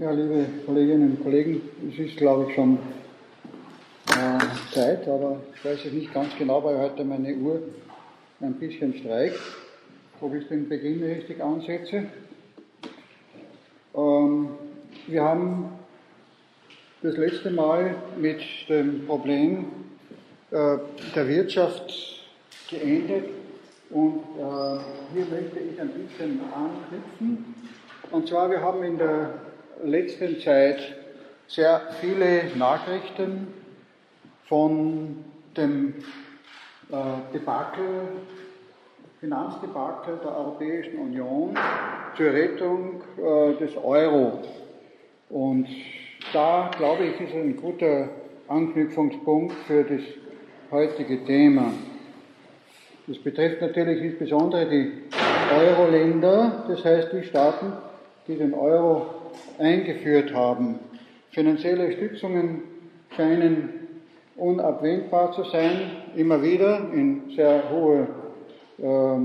Ja, liebe Kolleginnen und Kollegen, es ist, glaube ich, schon äh, Zeit, aber ich weiß es nicht ganz genau, weil heute meine Uhr ein bisschen streikt, ob ich den Beginn richtig ansetze. Ähm, wir haben das letzte Mal mit dem Problem äh, der Wirtschaft geendet und äh, hier möchte ich ein bisschen anknüpfen. Und zwar, wir haben in der letzten Zeit sehr viele Nachrichten von dem äh, Debakel, Finanzdebakel der Europäischen Union zur Rettung äh, des Euro. Und da, glaube ich, ist ein guter Anknüpfungspunkt für das heutige Thema. Das betrifft natürlich insbesondere die Euro-Länder, das heißt die Staaten, die den Euro eingeführt haben. Finanzielle Stützungen scheinen unabwendbar zu sein, immer wieder in sehr hohe, äh,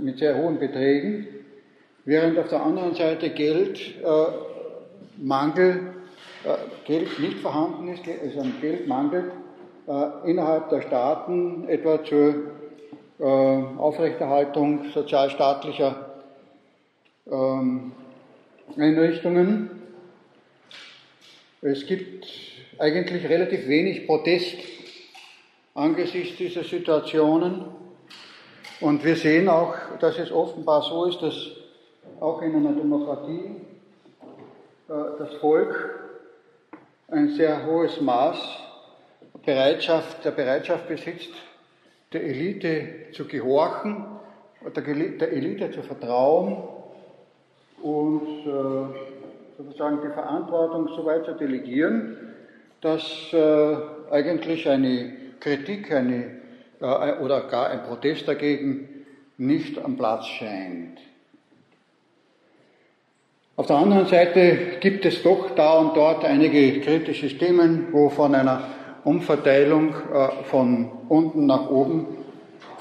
mit sehr hohen Beträgen, während auf der anderen Seite Geldmangel, äh, äh, Geld nicht vorhanden ist, also ein Geldmangel äh, innerhalb der Staaten, etwa zur äh, Aufrechterhaltung sozialstaatlicher ähm, Einrichtungen. Es gibt eigentlich relativ wenig Protest angesichts dieser Situationen. Und wir sehen auch, dass es offenbar so ist, dass auch in einer Demokratie äh, das Volk ein sehr hohes Maß Bereitschaft, der Bereitschaft besitzt, der Elite zu gehorchen, der Elite zu vertrauen und äh, sozusagen die Verantwortung so weit zu delegieren, dass äh, eigentlich eine Kritik eine, äh, oder gar ein Protest dagegen nicht am Platz scheint. Auf der anderen Seite gibt es doch da und dort einige kritische Stimmen, wo von einer Umverteilung von unten nach oben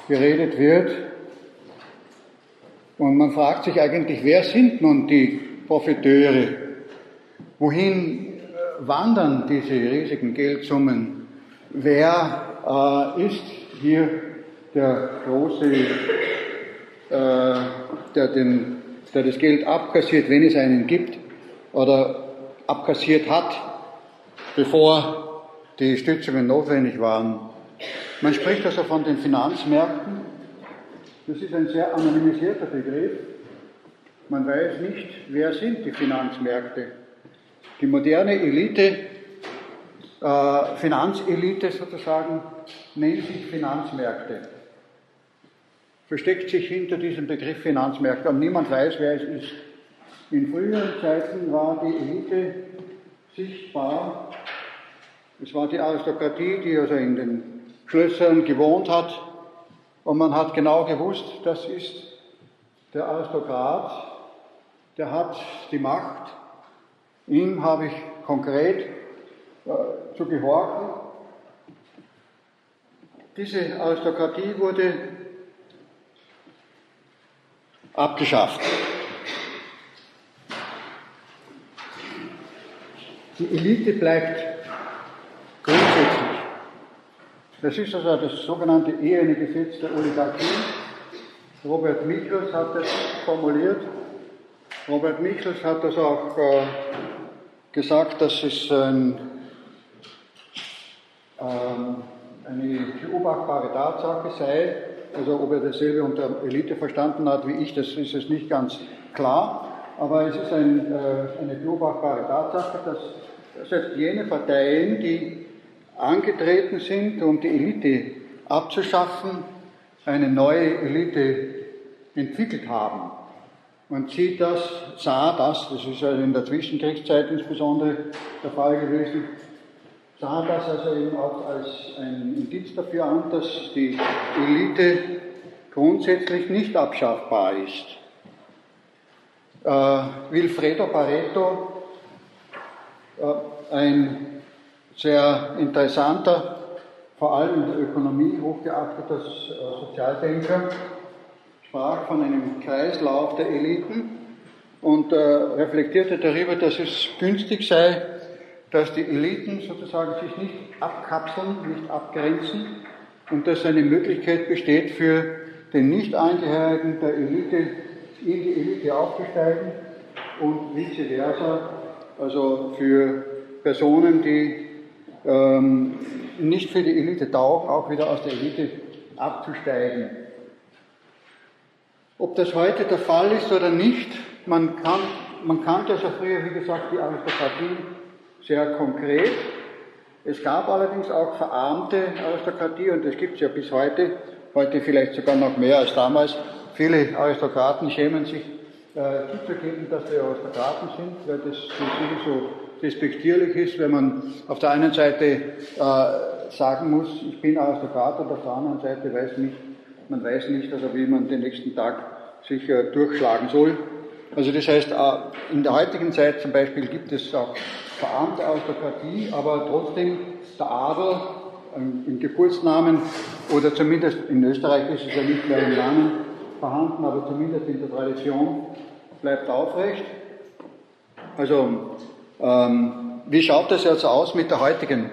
geredet wird. Und man fragt sich eigentlich, wer sind nun die Profiteure? Wohin äh, wandern diese riesigen Geldsummen? Wer äh, ist hier der große, äh, der, den, der das Geld abkassiert, wenn es einen gibt, oder abkassiert hat, bevor die Stützungen notwendig waren? Man spricht also von den Finanzmärkten das ist ein sehr anonymisierter Begriff. Man weiß nicht, wer sind die Finanzmärkte. Die moderne Elite, äh, Finanzelite sozusagen, nennt sich Finanzmärkte. Versteckt sich hinter diesem Begriff Finanzmärkte und niemand weiß, wer es ist. In früheren Zeiten war die Elite sichtbar. Es war die Aristokratie, die also in den Schlössern gewohnt hat, und man hat genau gewusst, das ist der Aristokrat, der hat die Macht, ihm habe ich konkret äh, zu gehorchen. Diese Aristokratie wurde abgeschafft. Die Elite bleibt grundsätzlich das ist also das sogenannte eherne Gesetz der Oligarchie. Robert Michels hat das formuliert. Robert Michels hat das auch äh, gesagt, dass es ein, ähm, eine beobachtbare Tatsache sei. Also ob er dasselbe unter Elite verstanden hat wie ich, das ist es nicht ganz klar. Aber es ist ein, äh, eine beobachtbare Tatsache, dass selbst jene Parteien, die angetreten sind, um die Elite abzuschaffen, eine neue Elite entwickelt haben. Und sie das, sah das, das ist also in der Zwischenkriegszeit insbesondere der Fall gewesen, sah das also eben auch als ein Indiz dafür an, dass die Elite grundsätzlich nicht abschaffbar ist. Äh, Wilfredo Pareto, äh, ein sehr interessanter, vor allem in der Ökonomie hochgeachteter äh, Sozialdenker, sprach von einem Kreislauf der Eliten und äh, reflektierte darüber, dass es günstig sei, dass die Eliten sozusagen sich nicht abkapseln, nicht abgrenzen und dass eine Möglichkeit besteht für den Nicht-Angehörigen der Elite in die Elite aufzusteigen und vice versa, also für Personen, die ähm, nicht für die Elite taugen, auch wieder aus der Elite abzusteigen. Ob das heute der Fall ist oder nicht, man, kann, man kannte also früher, wie gesagt, die Aristokratie sehr konkret. Es gab allerdings auch verarmte Aristokratie und das gibt es ja bis heute, heute vielleicht sogar noch mehr als damals. Viele Aristokraten schämen sich äh, zuzugeben, dass sie Aristokraten sind, weil das so despektierlich ist, wenn man auf der einen Seite äh, sagen muss, ich bin Aristokrat und auf der anderen Seite weiß nicht, man weiß nicht, also wie man den nächsten Tag sich äh, durchschlagen soll. Also das heißt, äh, in der heutigen Zeit zum Beispiel gibt es auch verarmte Aristokratie, aber trotzdem der Adel im Geburtsnamen oder zumindest in Österreich ist es ja nicht mehr im Namen vorhanden, aber zumindest in der Tradition bleibt aufrecht. Also ähm, wie schaut das jetzt aus mit der heutigen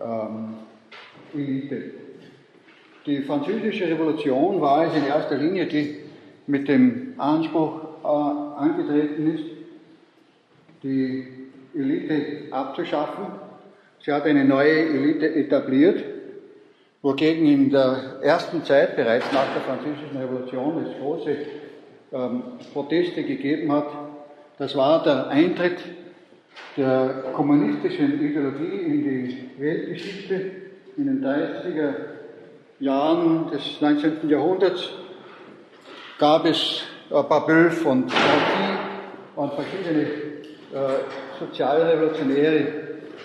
ähm, Elite? Die französische Revolution war es in erster Linie, die mit dem Anspruch äh, angetreten ist, die Elite abzuschaffen. Sie hat eine neue Elite etabliert, wogegen in der ersten Zeit, bereits nach der Französischen Revolution, es große ähm, Proteste gegeben hat. Das war der Eintritt der kommunistischen Ideologie in die Weltgeschichte in den 30er Jahren des 19. Jahrhunderts gab es äh, Babeuf und Trotsky und verschiedene äh, sozialrevolutionäre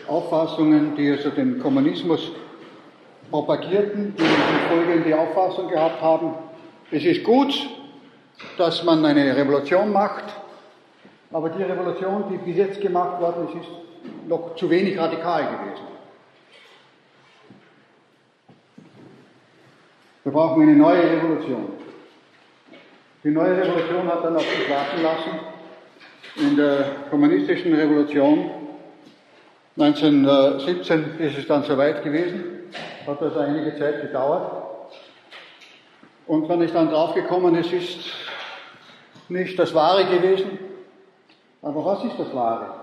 Auffassungen, die also den Kommunismus propagierten, die in Folge die Auffassung gehabt haben, es ist gut, dass man eine Revolution macht, aber die Revolution, die bis jetzt gemacht worden ist, ist noch zu wenig radikal gewesen. Wir brauchen eine neue Revolution. Die neue Revolution hat dann auf sich warten lassen. In der kommunistischen Revolution 1917 ist es dann soweit gewesen, hat also einige Zeit gedauert. Und wenn ich dann draufgekommen, es ist nicht das Wahre gewesen, aber was ist das Wahre?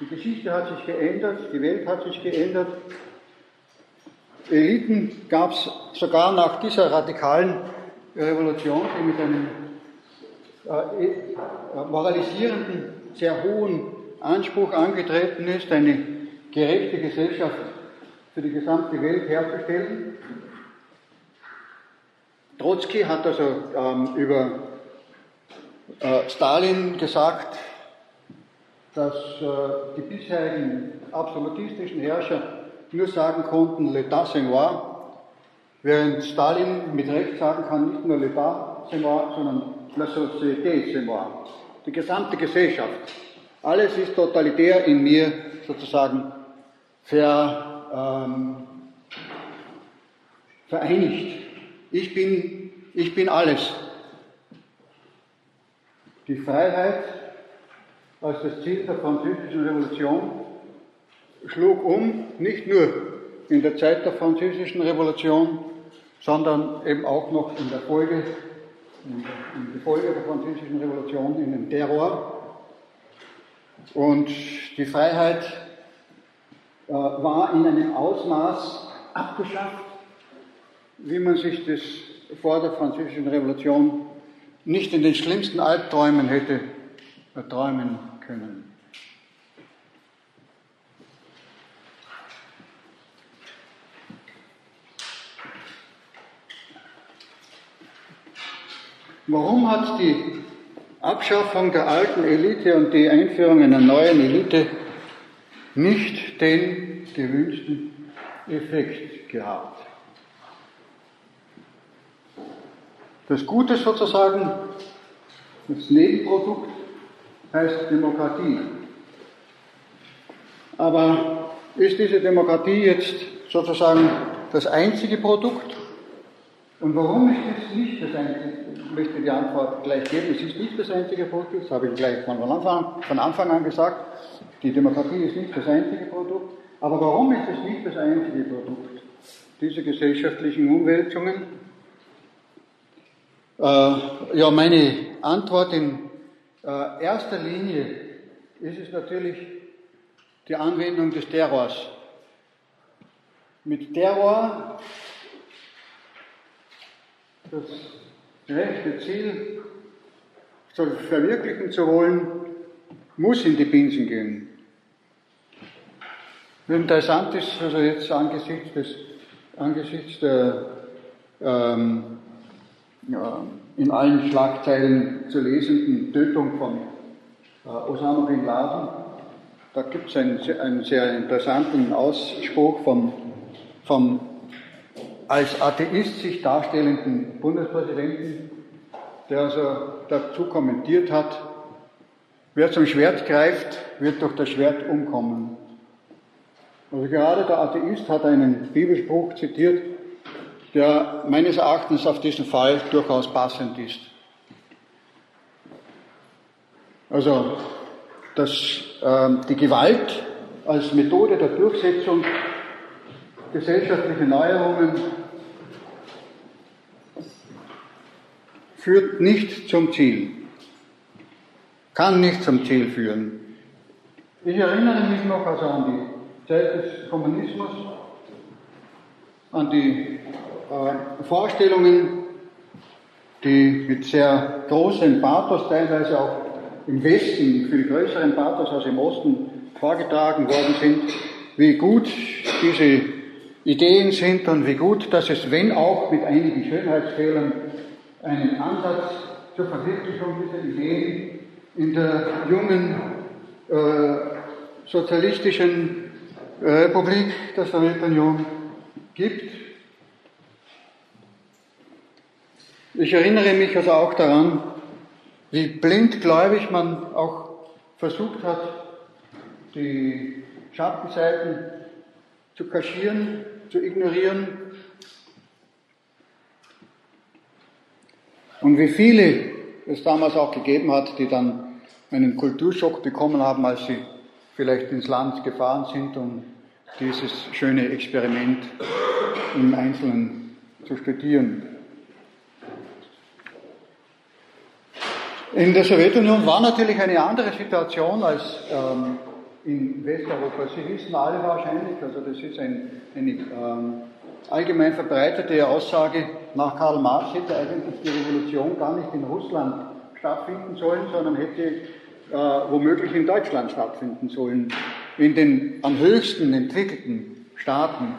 Die Geschichte hat sich geändert, die Welt hat sich geändert. Eliten gab es sogar nach dieser radikalen Revolution, die mit einem äh, äh, moralisierenden, sehr hohen Anspruch angetreten ist, eine gerechte Gesellschaft für die gesamte Welt herzustellen. Trotzki hat also ähm, über äh, Stalin gesagt, dass äh, die bisherigen absolutistischen Herrscher nur sagen konnten, l'état c'est moi, während Stalin mit Recht sagen kann, nicht nur l'état c'est moi, sondern la société c'est moi, die gesamte Gesellschaft. Alles ist totalitär in mir sozusagen ver, ähm, vereinigt. Ich bin, ich bin alles. Die Freiheit als das Ziel der französischen Revolution schlug um, nicht nur in der Zeit der französischen Revolution, sondern eben auch noch in der Folge, in der Folge der französischen Revolution in den Terror. Und die Freiheit äh, war in einem Ausmaß abgeschafft, wie man sich das vor der französischen Revolution nicht in den schlimmsten Albträumen hätte träumen können. Warum hat die Abschaffung der alten Elite und die Einführung einer neuen Elite nicht den gewünschten Effekt gehabt? Das Gute sozusagen, das Nebenprodukt heißt Demokratie. Aber ist diese Demokratie jetzt sozusagen das einzige Produkt? Und warum ist das nicht das einzige, ich möchte die Antwort gleich geben, es ist nicht das einzige Produkt, das habe ich gleich von Anfang, von Anfang an gesagt, die Demokratie ist nicht das einzige Produkt, aber warum ist es nicht das einzige Produkt? Diese gesellschaftlichen Umwälzungen? Äh, ja, meine Antwort in äh, erster Linie ist es natürlich die Anwendung des Terrors. Mit Terror das rechte Ziel verwirklichen zu wollen, muss in die Binsen gehen. Interessant ist also jetzt angesichts, des, angesichts der ähm, in allen Schlagzeilen zu lesenden Tötung von äh, Osama bin Laden, da gibt es einen, einen, sehr interessanten Ausspruch vom, vom als Atheist sich darstellenden Bundespräsidenten, der also dazu kommentiert hat, wer zum Schwert greift, wird durch das Schwert umkommen. Also gerade der Atheist hat einen Bibelspruch zitiert, der meines Erachtens auf diesen Fall durchaus passend ist. Also, dass äh, die Gewalt als Methode der Durchsetzung gesellschaftliche Neuerungen führt nicht zum Ziel, kann nicht zum Ziel führen. Ich erinnere mich noch also an die Zeit des Kommunismus, an die Vorstellungen, die mit sehr großem Pathos, teilweise auch im Westen, viel größeren Pathos als im Osten vorgetragen worden sind, wie gut diese Ideen sind und wie gut, dass es, wenn auch mit einigen Schönheitsfehlern, einen Ansatz zur Verwirklichung dieser Ideen in der jungen äh, sozialistischen äh, Republik der Sowjetunion gibt. Ich erinnere mich also auch daran, wie blindgläubig man auch versucht hat, die Schattenseiten zu kaschieren zu ignorieren. Und wie viele es damals auch gegeben hat, die dann einen Kulturschock bekommen haben, als sie vielleicht ins Land gefahren sind, um dieses schöne Experiment im Einzelnen zu studieren. In der Sowjetunion war natürlich eine andere Situation als ähm, in Westeuropa. Sie wissen alle wahrscheinlich, also das ist ein, eine ähm, allgemein verbreitete Aussage, nach Karl Marx hätte eigentlich die Revolution gar nicht in Russland stattfinden sollen, sondern hätte äh, womöglich in Deutschland stattfinden sollen. In den am höchsten entwickelten Staaten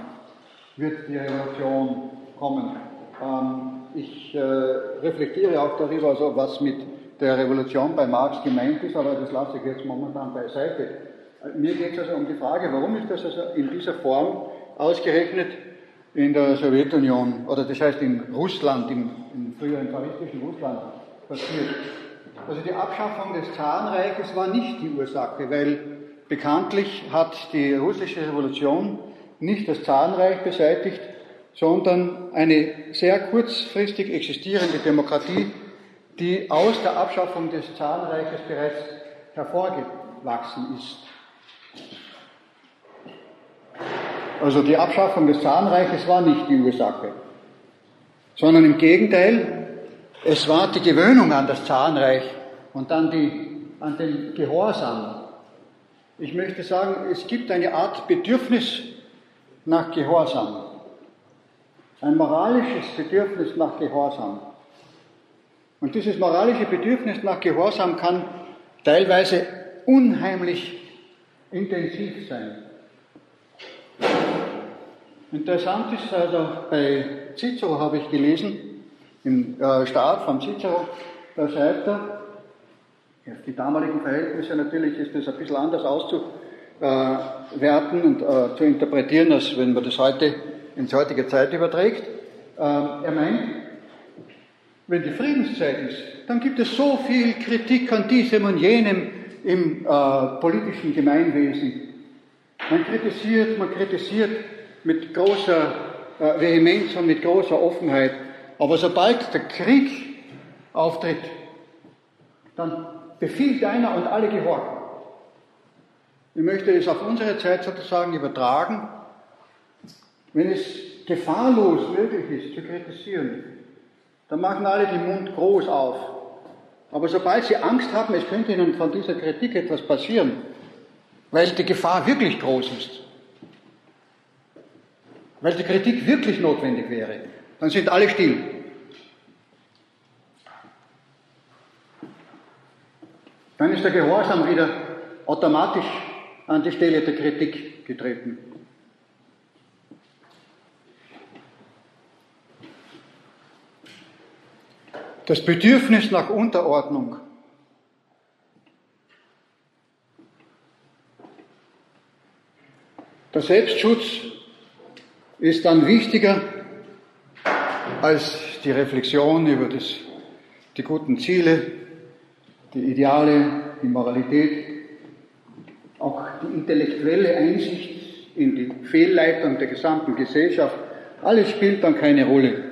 wird die Revolution kommen. Ähm, ich äh, reflektiere auch darüber, also was mit der Revolution bei Marx gemeint ist, aber das lasse ich jetzt momentan beiseite. Mir geht es also um die Frage, warum ist das also in dieser Form ausgerechnet in der Sowjetunion, oder das heißt in Russland, im, im früheren zaristischen Russland passiert. Also die Abschaffung des Zarenreiches war nicht die Ursache, weil bekanntlich hat die russische Revolution nicht das Zarenreich beseitigt, sondern eine sehr kurzfristig existierende Demokratie, die aus der Abschaffung des Zarenreiches bereits hervorgewachsen ist. Also die Abschaffung des Zahnreiches war nicht die Ursache, sondern im Gegenteil, es war die Gewöhnung an das Zahnreich und an, die, an den Gehorsam. Ich möchte sagen, es gibt eine Art Bedürfnis nach Gehorsam, ein moralisches Bedürfnis nach Gehorsam. Und dieses moralische Bedürfnis nach Gehorsam kann teilweise unheimlich intensiv sein. Interessant ist also, bei Cicero habe ich gelesen, im äh, Staat von Cicero, da schreibt er, die damaligen Verhältnisse natürlich ist das ein bisschen anders auszuwerten und äh, zu interpretieren, als wenn man das heute ins heutige Zeit überträgt. Ähm, er meint, wenn die Friedenszeit ist, dann gibt es so viel Kritik an diesem und jenem im äh, politischen Gemeinwesen. Man kritisiert, man kritisiert mit großer äh, Vehemenz und mit großer Offenheit. Aber sobald der Krieg auftritt, dann befiehlt einer und alle gehorchen. Ich möchte es auf unsere Zeit sozusagen übertragen. Wenn es gefahrlos möglich ist zu kritisieren, dann machen alle den Mund groß auf. Aber sobald sie Angst haben, es könnte ihnen von dieser Kritik etwas passieren, weil die Gefahr wirklich groß ist, weil die Kritik wirklich notwendig wäre, dann sind alle still. Dann ist der Gehorsam wieder automatisch an die Stelle der Kritik getreten. Das Bedürfnis nach Unterordnung Der Selbstschutz ist dann wichtiger als die Reflexion über das, die guten Ziele, die Ideale, die Moralität, auch die intellektuelle Einsicht in die Fehlleitung der gesamten Gesellschaft. Alles spielt dann keine Rolle.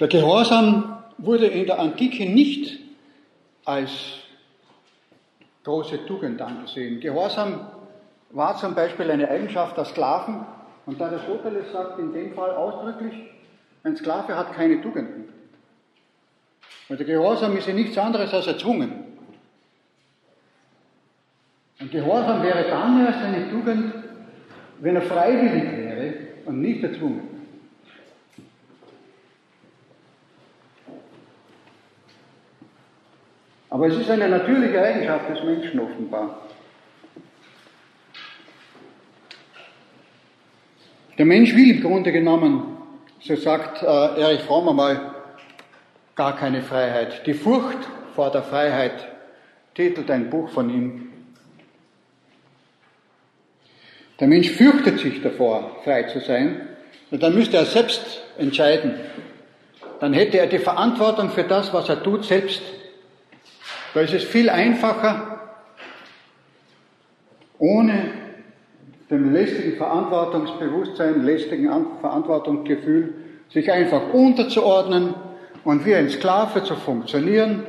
Der Gehorsam wurde in der Antike nicht als große Tugend angesehen. Gehorsam war zum Beispiel eine Eigenschaft der Sklaven und Aristoteles sagt in dem Fall ausdrücklich, ein Sklave hat keine Tugenden. Weil der Gehorsam ist ja nichts anderes als erzwungen. Und Gehorsam wäre dann erst eine Tugend, wenn er freiwillig wäre und nicht erzwungen. Aber es ist eine natürliche Eigenschaft des Menschen offenbar. Der Mensch will im Grunde genommen, so sagt äh, Erich Fromm einmal, gar keine Freiheit. Die Furcht vor der Freiheit titelt ein Buch von ihm. Der Mensch fürchtet sich davor, frei zu sein, und dann müsste er selbst entscheiden. Dann hätte er die Verantwortung für das, was er tut, selbst da ist es viel einfacher, ohne dem lästigen Verantwortungsbewusstsein, lästigen Verantwortungsgefühl, sich einfach unterzuordnen und wie ein Sklave zu funktionieren.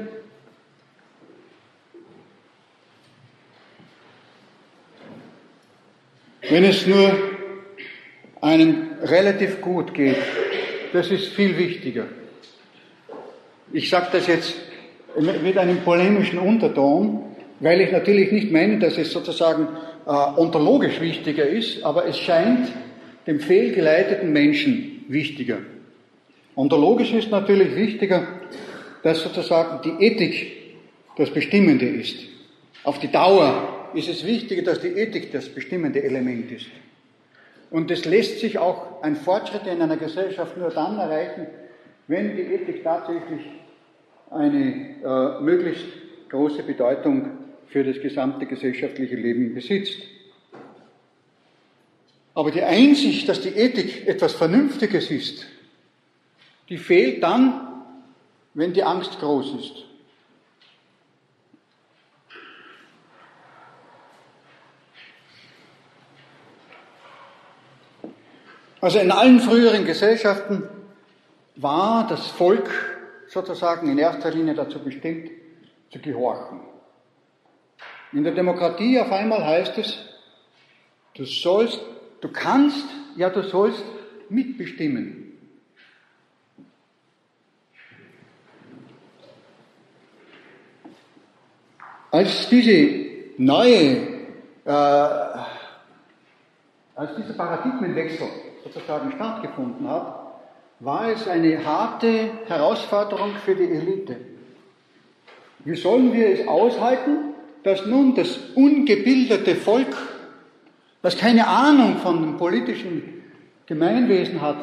Wenn es nur einem relativ gut geht, das ist viel wichtiger. Ich sage das jetzt mit einem polemischen Unterton, weil ich natürlich nicht meine, dass es sozusagen äh, ontologisch wichtiger ist, aber es scheint dem fehlgeleiteten Menschen wichtiger. Ontologisch ist natürlich wichtiger, dass sozusagen die Ethik das Bestimmende ist. Auf die Dauer ist es wichtiger, dass die Ethik das bestimmende Element ist. Und es lässt sich auch ein Fortschritt in einer Gesellschaft nur dann erreichen, wenn die Ethik tatsächlich eine äh, möglichst große Bedeutung für das gesamte gesellschaftliche Leben besitzt. Aber die Einsicht, dass die Ethik etwas Vernünftiges ist, die fehlt dann, wenn die Angst groß ist. Also in allen früheren Gesellschaften war das Volk sozusagen in erster Linie dazu bestimmt, zu gehorchen. In der Demokratie auf einmal heißt es, du sollst, du kannst, ja du sollst mitbestimmen. Als diese neue, äh, als dieser Paradigmenwechsel sozusagen stattgefunden hat, war es eine harte Herausforderung für die Elite. Wie sollen wir es aushalten, dass nun das ungebildete Volk, das keine Ahnung von dem politischen Gemeinwesen hat,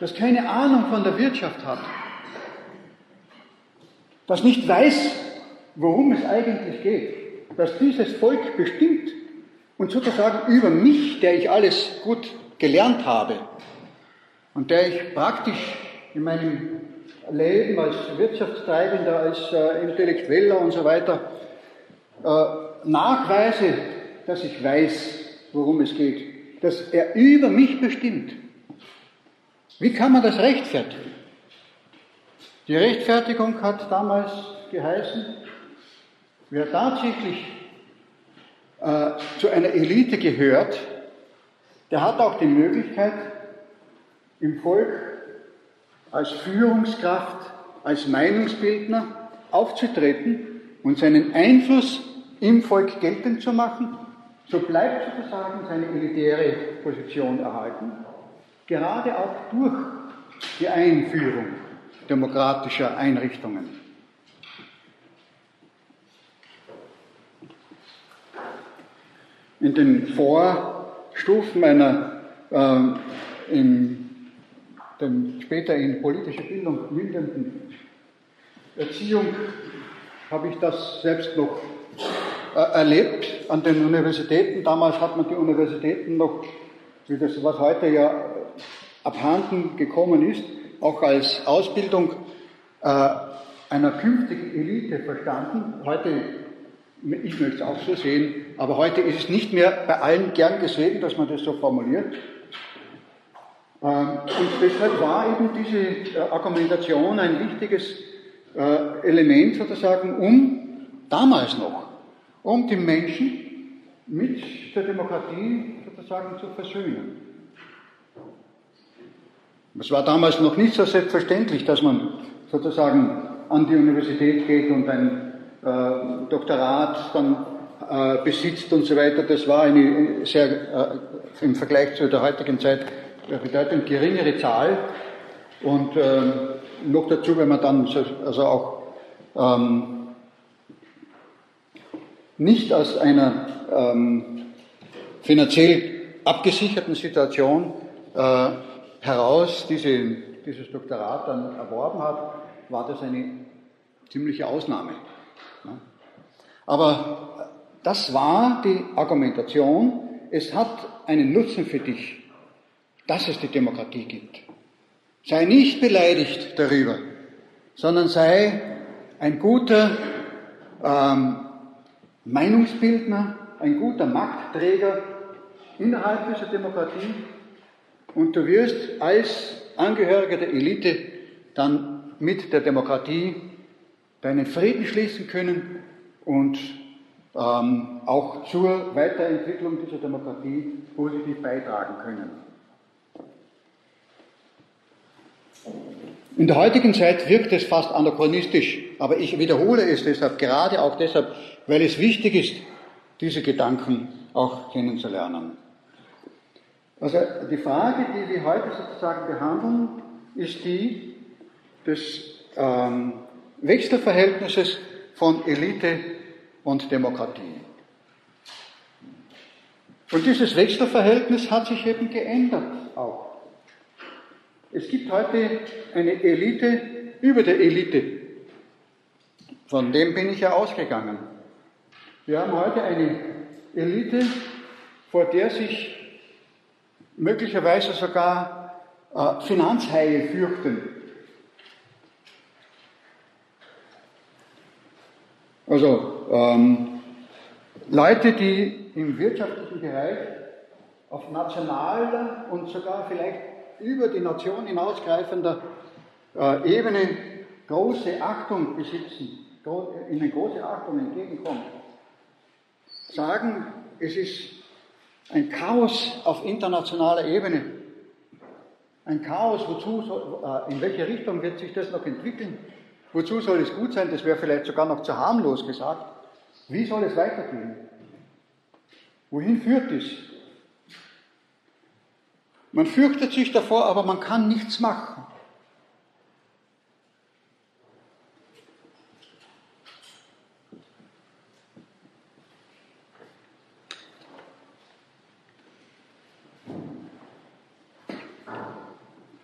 das keine Ahnung von der Wirtschaft hat, das nicht weiß, worum es eigentlich geht, dass dieses Volk bestimmt und sozusagen über mich, der ich alles gut gelernt habe, und der ich praktisch in meinem Leben als Wirtschaftstreibender, als äh, Intellektueller und so weiter äh, nachweise, dass ich weiß, worum es geht, dass er über mich bestimmt. Wie kann man das rechtfertigen? Die Rechtfertigung hat damals geheißen, wer tatsächlich äh, zu einer Elite gehört, der hat auch die Möglichkeit, im Volk als Führungskraft, als Meinungsbildner aufzutreten und seinen Einfluss im Volk geltend zu machen, so bleibt sozusagen seine elitäre Position erhalten, gerade auch durch die Einführung demokratischer Einrichtungen. In den Vorstufen einer äh, in den später in politische Bildung mündenden Erziehung habe ich das selbst noch äh, erlebt an den Universitäten. Damals hat man die Universitäten noch, wie das, was heute ja abhanden gekommen ist, auch als Ausbildung äh, einer künftigen Elite verstanden. Heute, ich möchte es auch so sehen, aber heute ist es nicht mehr bei allen gern gesehen, dass man das so formuliert. Ähm, und deshalb war eben diese äh, Argumentation ein wichtiges äh, Element sozusagen, um damals noch, um die Menschen mit der Demokratie sozusagen zu versöhnen. Es war damals noch nicht so selbstverständlich, dass man sozusagen an die Universität geht und ein äh, Doktorat dann äh, besitzt und so weiter. Das war eine sehr, äh, im Vergleich zu der heutigen Zeit, bedeutend geringere Zahl. Und ähm, noch dazu, wenn man dann also auch ähm, nicht aus einer ähm, finanziell abgesicherten Situation äh, heraus diese, dieses Doktorat dann erworben hat, war das eine ziemliche Ausnahme. Aber das war die Argumentation, es hat einen Nutzen für dich, dass es die Demokratie gibt. Sei nicht beleidigt darüber, sondern sei ein guter ähm, Meinungsbildner, ein guter Machtträger innerhalb dieser Demokratie und du wirst als Angehöriger der Elite dann mit der Demokratie deinen Frieden schließen können und ähm, auch zur Weiterentwicklung dieser Demokratie positiv beitragen können. In der heutigen Zeit wirkt es fast anachronistisch, aber ich wiederhole es deshalb, gerade auch deshalb, weil es wichtig ist, diese Gedanken auch kennenzulernen. Also die Frage, die wir heute sozusagen behandeln, ist die des ähm, Wechselverhältnisses von Elite und Demokratie. Und dieses Wechselverhältnis hat sich eben geändert auch. Es gibt heute eine Elite über der Elite. Von dem bin ich ja ausgegangen. Wir haben heute eine Elite, vor der sich möglicherweise sogar äh, Finanzhaie fürchten. Also ähm, Leute, die im wirtschaftlichen Bereich auf nationaler und sogar vielleicht über die Nation hinausgreifender äh, Ebene große Achtung besitzen, ihnen große Achtung entgegenkommt, sagen, es ist ein Chaos auf internationaler Ebene. Ein Chaos, wozu soll, äh, in welche Richtung wird sich das noch entwickeln? Wozu soll es gut sein? Das wäre vielleicht sogar noch zu harmlos gesagt. Wie soll es weitergehen? Wohin führt es? Man fürchtet sich davor, aber man kann nichts machen.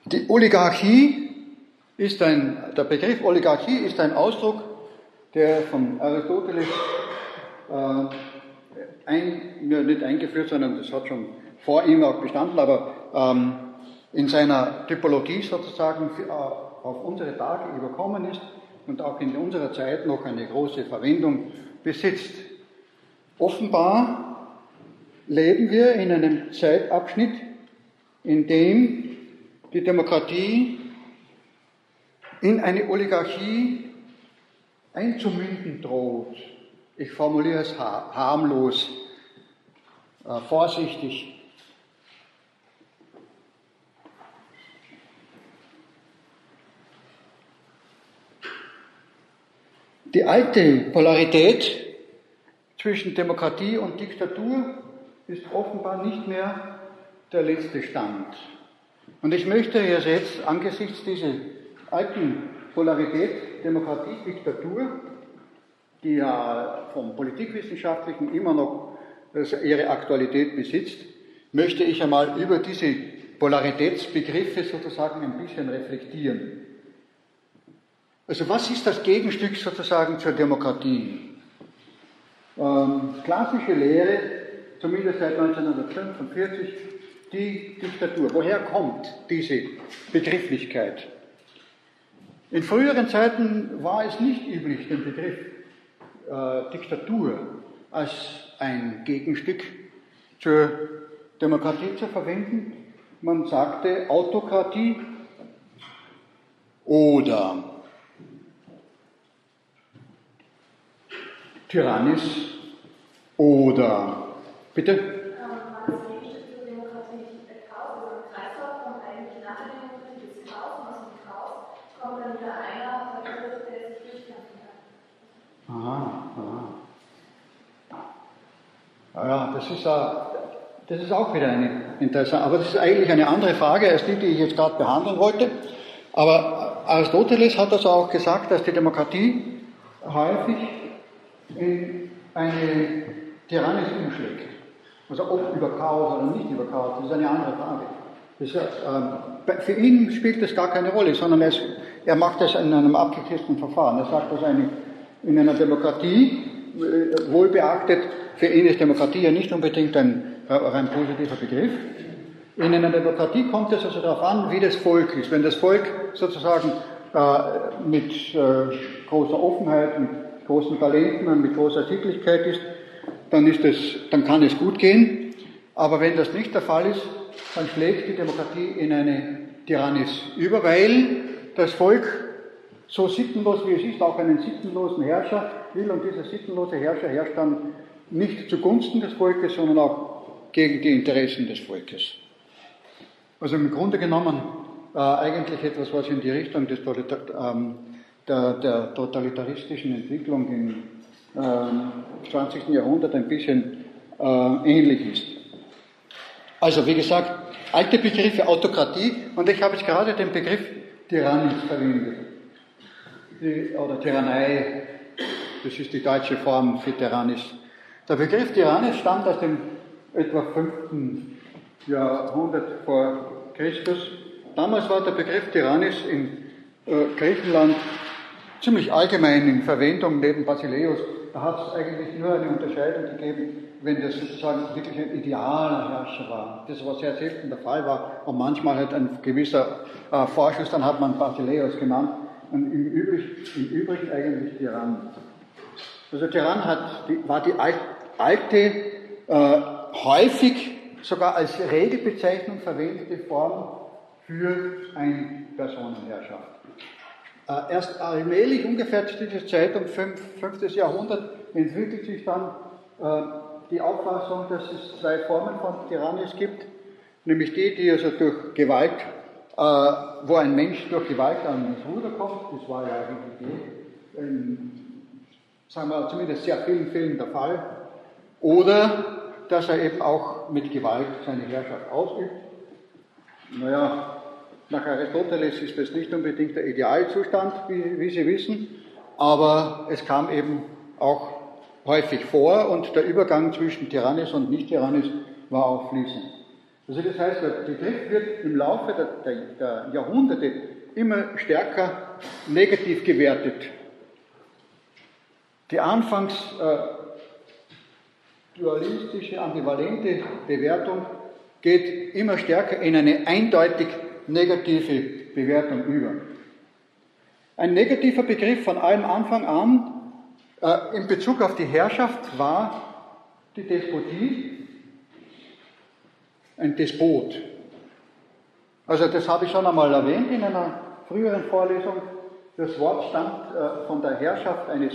Die Oligarchie ist ein, der Begriff Oligarchie ist ein Ausdruck, der von Aristoteles äh, ein, nicht eingeführt, sondern das hat schon vor ihm auch bestanden, aber ähm, in seiner Typologie sozusagen für, äh, auf unsere Tage überkommen ist und auch in unserer Zeit noch eine große Verwendung besitzt. Offenbar leben wir in einem Zeitabschnitt, in dem die Demokratie in eine Oligarchie einzumünden droht. Ich formuliere es harmlos, äh, vorsichtig. Die alte Polarität zwischen Demokratie und Diktatur ist offenbar nicht mehr der letzte Stand. Und ich möchte jetzt angesichts dieser alten Polarität Demokratie, Diktatur, die ja vom Politikwissenschaftlichen immer noch ihre Aktualität besitzt, möchte ich einmal über diese Polaritätsbegriffe sozusagen ein bisschen reflektieren. Also was ist das Gegenstück sozusagen zur Demokratie? Ähm, klassische Lehre, zumindest seit 1945, die Diktatur. Woher kommt diese Begrifflichkeit? In früheren Zeiten war es nicht üblich, den Begriff äh, Diktatur als ein Gegenstück zur Demokratie zu verwenden. Man sagte Autokratie oder Tyrannis oder bitte? Ja, das ist, das ist auch wieder eine interessante, aber das ist eigentlich eine andere Frage als die, die ich jetzt gerade behandeln wollte. Aber Aristoteles hat also auch gesagt, dass die Demokratie häufig in eine Tyrannis umschlägt. Also ob über Chaos oder nicht über Chaos, das ist eine andere Frage. Das, ähm, für ihn spielt das gar keine Rolle, sondern es, er macht das in einem abgekürzten Verfahren. Er sagt, dass eine, in einer Demokratie, äh, wohl beachtet, für ihn ist Demokratie ja nicht unbedingt ein rein positiver Begriff. In einer Demokratie kommt es also darauf an, wie das Volk ist. Wenn das Volk sozusagen äh, mit äh, großer Offenheit, mit großen Talenten und mit großer Sittlichkeit ist, dann, ist es, dann kann es gut gehen. Aber wenn das nicht der Fall ist, dann schlägt die Demokratie in eine Tyrannis über, weil das Volk so sittenlos wie es ist, auch einen sittenlosen Herrscher will und dieser sittenlose Herrscher herrscht dann nicht zugunsten des Volkes, sondern auch gegen die Interessen des Volkes. Also im Grunde genommen äh, eigentlich etwas, was in die Richtung des, ähm, der, der, totalitaristischen Entwicklung im äh, 20. Jahrhundert ein bisschen äh, ähnlich ist. Also wie gesagt, alte Begriffe Autokratie und ich habe jetzt gerade den Begriff Tyrannis verwendet. Die, oder Tyrannei, das ist die deutsche Form für Tyrannis. Der Begriff Tyrannis stammt aus dem etwa 5. Jahrhundert vor Christus. Damals war der Begriff Tyrannis in äh, Griechenland ziemlich allgemein in Verwendung neben Basileus. Da hat es eigentlich nur eine Unterscheidung gegeben, wenn das sozusagen wirklich ein idealer Herrscher war. Das was sehr selten der Fall war und manchmal halt ein gewisser äh, Vorschuss, dann hat man Basileus genannt und im, Übrig, im Übrigen eigentlich Tyrann. Also Tyrann hat, die, war die alte, äh, häufig sogar als Regelbezeichnung verwendete Form für eine Personenherrschaft. Äh, erst allmählich, ungefähr zu dieser Zeit, um 5. 5. Jahrhundert, entwickelt sich dann äh, die Auffassung, dass es zwei Formen von Tyrannis gibt, nämlich die, die also durch Gewalt, äh, wo ein Mensch durch Gewalt an das Ruder kommt, das war ja eigentlich in, sagen wir zumindest sehr vielen Fällen der Fall, oder dass er eben auch mit Gewalt seine Herrschaft ausübt. Naja, nach Aristoteles ist das nicht unbedingt der Idealzustand, wie, wie Sie wissen, aber es kam eben auch häufig vor und der Übergang zwischen Tyrannis und Nicht-Tyrannis war auch fließend. Also das heißt, der Begriff wird im Laufe der, der, der Jahrhunderte immer stärker negativ gewertet. Die anfangs äh, dualistische, ambivalente Bewertung geht immer stärker in eine eindeutig negative Bewertung über. Ein negativer Begriff von allem Anfang an äh, in Bezug auf die Herrschaft war die Despotie, ein Despot. Also das habe ich schon einmal erwähnt in einer früheren Vorlesung. Das Wort stammt äh, von der Herrschaft eines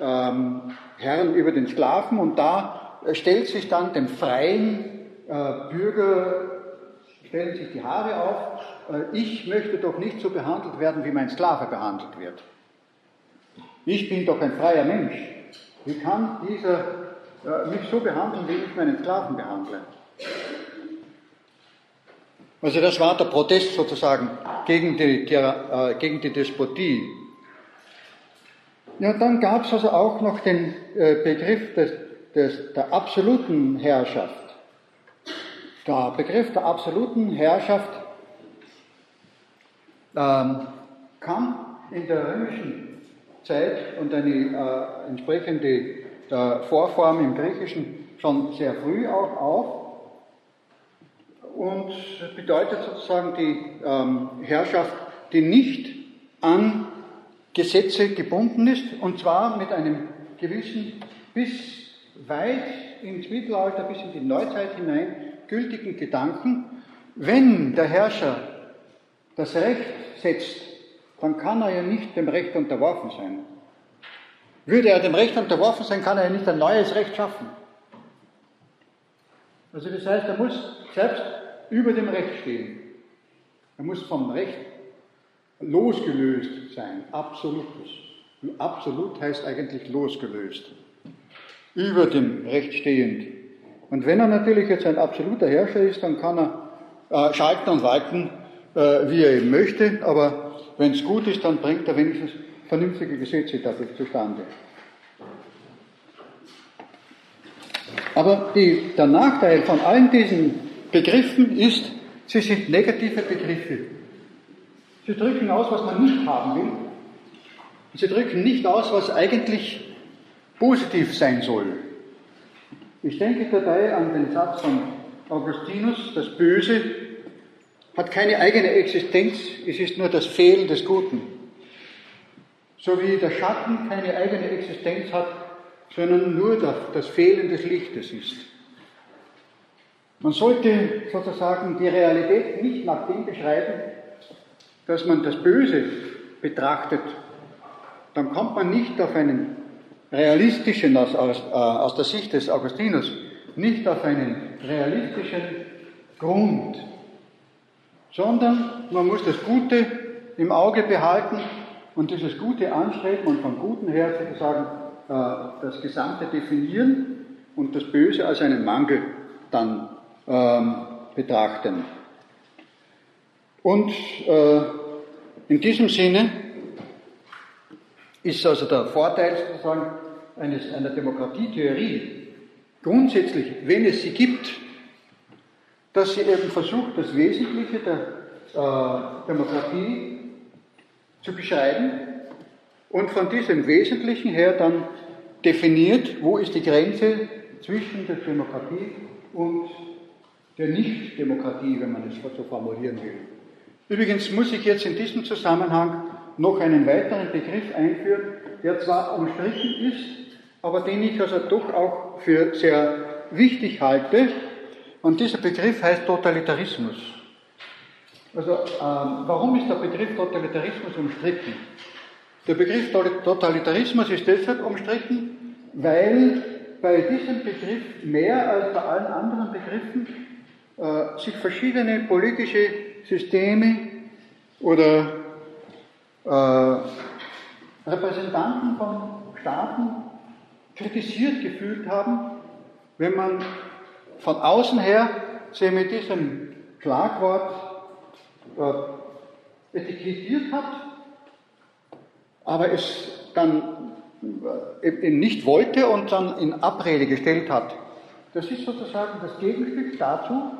ähm, Herrn über den Sklaven und da äh, stellt sich dann dem freien äh, Bürger, stellen sich die Haare auf, äh, ich möchte doch nicht so behandelt werden, wie mein Sklave behandelt wird. Ich bin doch ein freier Mensch. Wie kann dieser äh, mich so behandeln, wie ich meinen Sklaven behandle? Also das war der Protest sozusagen gegen die, der, äh, gegen die Despotie. Ja, dann gab es also auch noch den äh, Begriff des, des, der absoluten Herrschaft. Der Begriff der absoluten Herrschaft ähm, kam in der römischen Zeit und eine äh, entsprechende äh, Vorform im Griechischen schon sehr früh auch auf und bedeutet sozusagen die ähm, Herrschaft, die nicht an Gesetze gebunden ist, und zwar mit einem gewissen bis weit ins Mittelalter, bis in die Neuzeit hinein gültigen Gedanken, wenn der Herrscher das Recht setzt, dann kann er ja nicht dem Recht unterworfen sein. Würde er dem Recht unterworfen sein, kann er ja nicht ein neues Recht schaffen. Also das heißt, er muss selbst über dem Recht stehen. Er muss vom Recht losgelöst sein, absolutes. Absolut heißt eigentlich losgelöst, über dem Recht stehend. Und wenn er natürlich jetzt ein absoluter Herrscher ist, dann kann er äh, schalten und walten, äh, wie er eben möchte, aber wenn es gut ist, dann bringt er wenigstens vernünftige Gesetze dadurch zustande. Aber die, der Nachteil von allen diesen Begriffen ist, sie sind negative Begriffe. Sie drücken aus, was man nicht haben will. Sie drücken nicht aus, was eigentlich positiv sein soll. Ich denke dabei an den Satz von Augustinus, das Böse hat keine eigene Existenz, es ist nur das Fehlen des Guten. So wie der Schatten keine eigene Existenz hat, sondern nur das Fehlen des Lichtes ist. Man sollte sozusagen die Realität nicht nach dem beschreiben, dass man das Böse betrachtet. Dann kommt man nicht auf einen realistischen, aus, aus, äh, aus der Sicht des Augustinus, nicht auf einen realistischen Grund, sondern man muss das Gute im Auge behalten und dieses Gute anstreben und vom Guten her sozusagen äh, das Gesamte definieren und das Böse als einen Mangel dann ähm, betrachten. Und äh, in diesem Sinne ist also der Vorteil sozusagen eines, einer Demokratietheorie grundsätzlich, wenn es sie gibt, dass sie eben versucht, das Wesentliche der äh, Demokratie zu beschreiben und von diesem Wesentlichen her dann definiert, wo ist die Grenze zwischen der Demokratie und der Nicht-Demokratie, wenn man es so formulieren will. Übrigens muss ich jetzt in diesem Zusammenhang noch einen weiteren Begriff einführen, der zwar umstritten ist, aber den ich also doch auch für sehr wichtig halte. Und dieser Begriff heißt Totalitarismus. Also ähm, warum ist der Begriff Totalitarismus umstritten? Der Begriff Totalitarismus ist deshalb umstritten, weil bei diesem Begriff mehr als bei allen anderen Begriffen äh, sich verschiedene politische Systeme oder äh, Repräsentanten von Staaten kritisiert gefühlt haben, wenn man von außen her sie mit diesem Schlagwort äh, etikettiert hat, aber es dann äh, eben nicht wollte und dann in Abrede gestellt hat. Das ist sozusagen das Gegenstück dazu,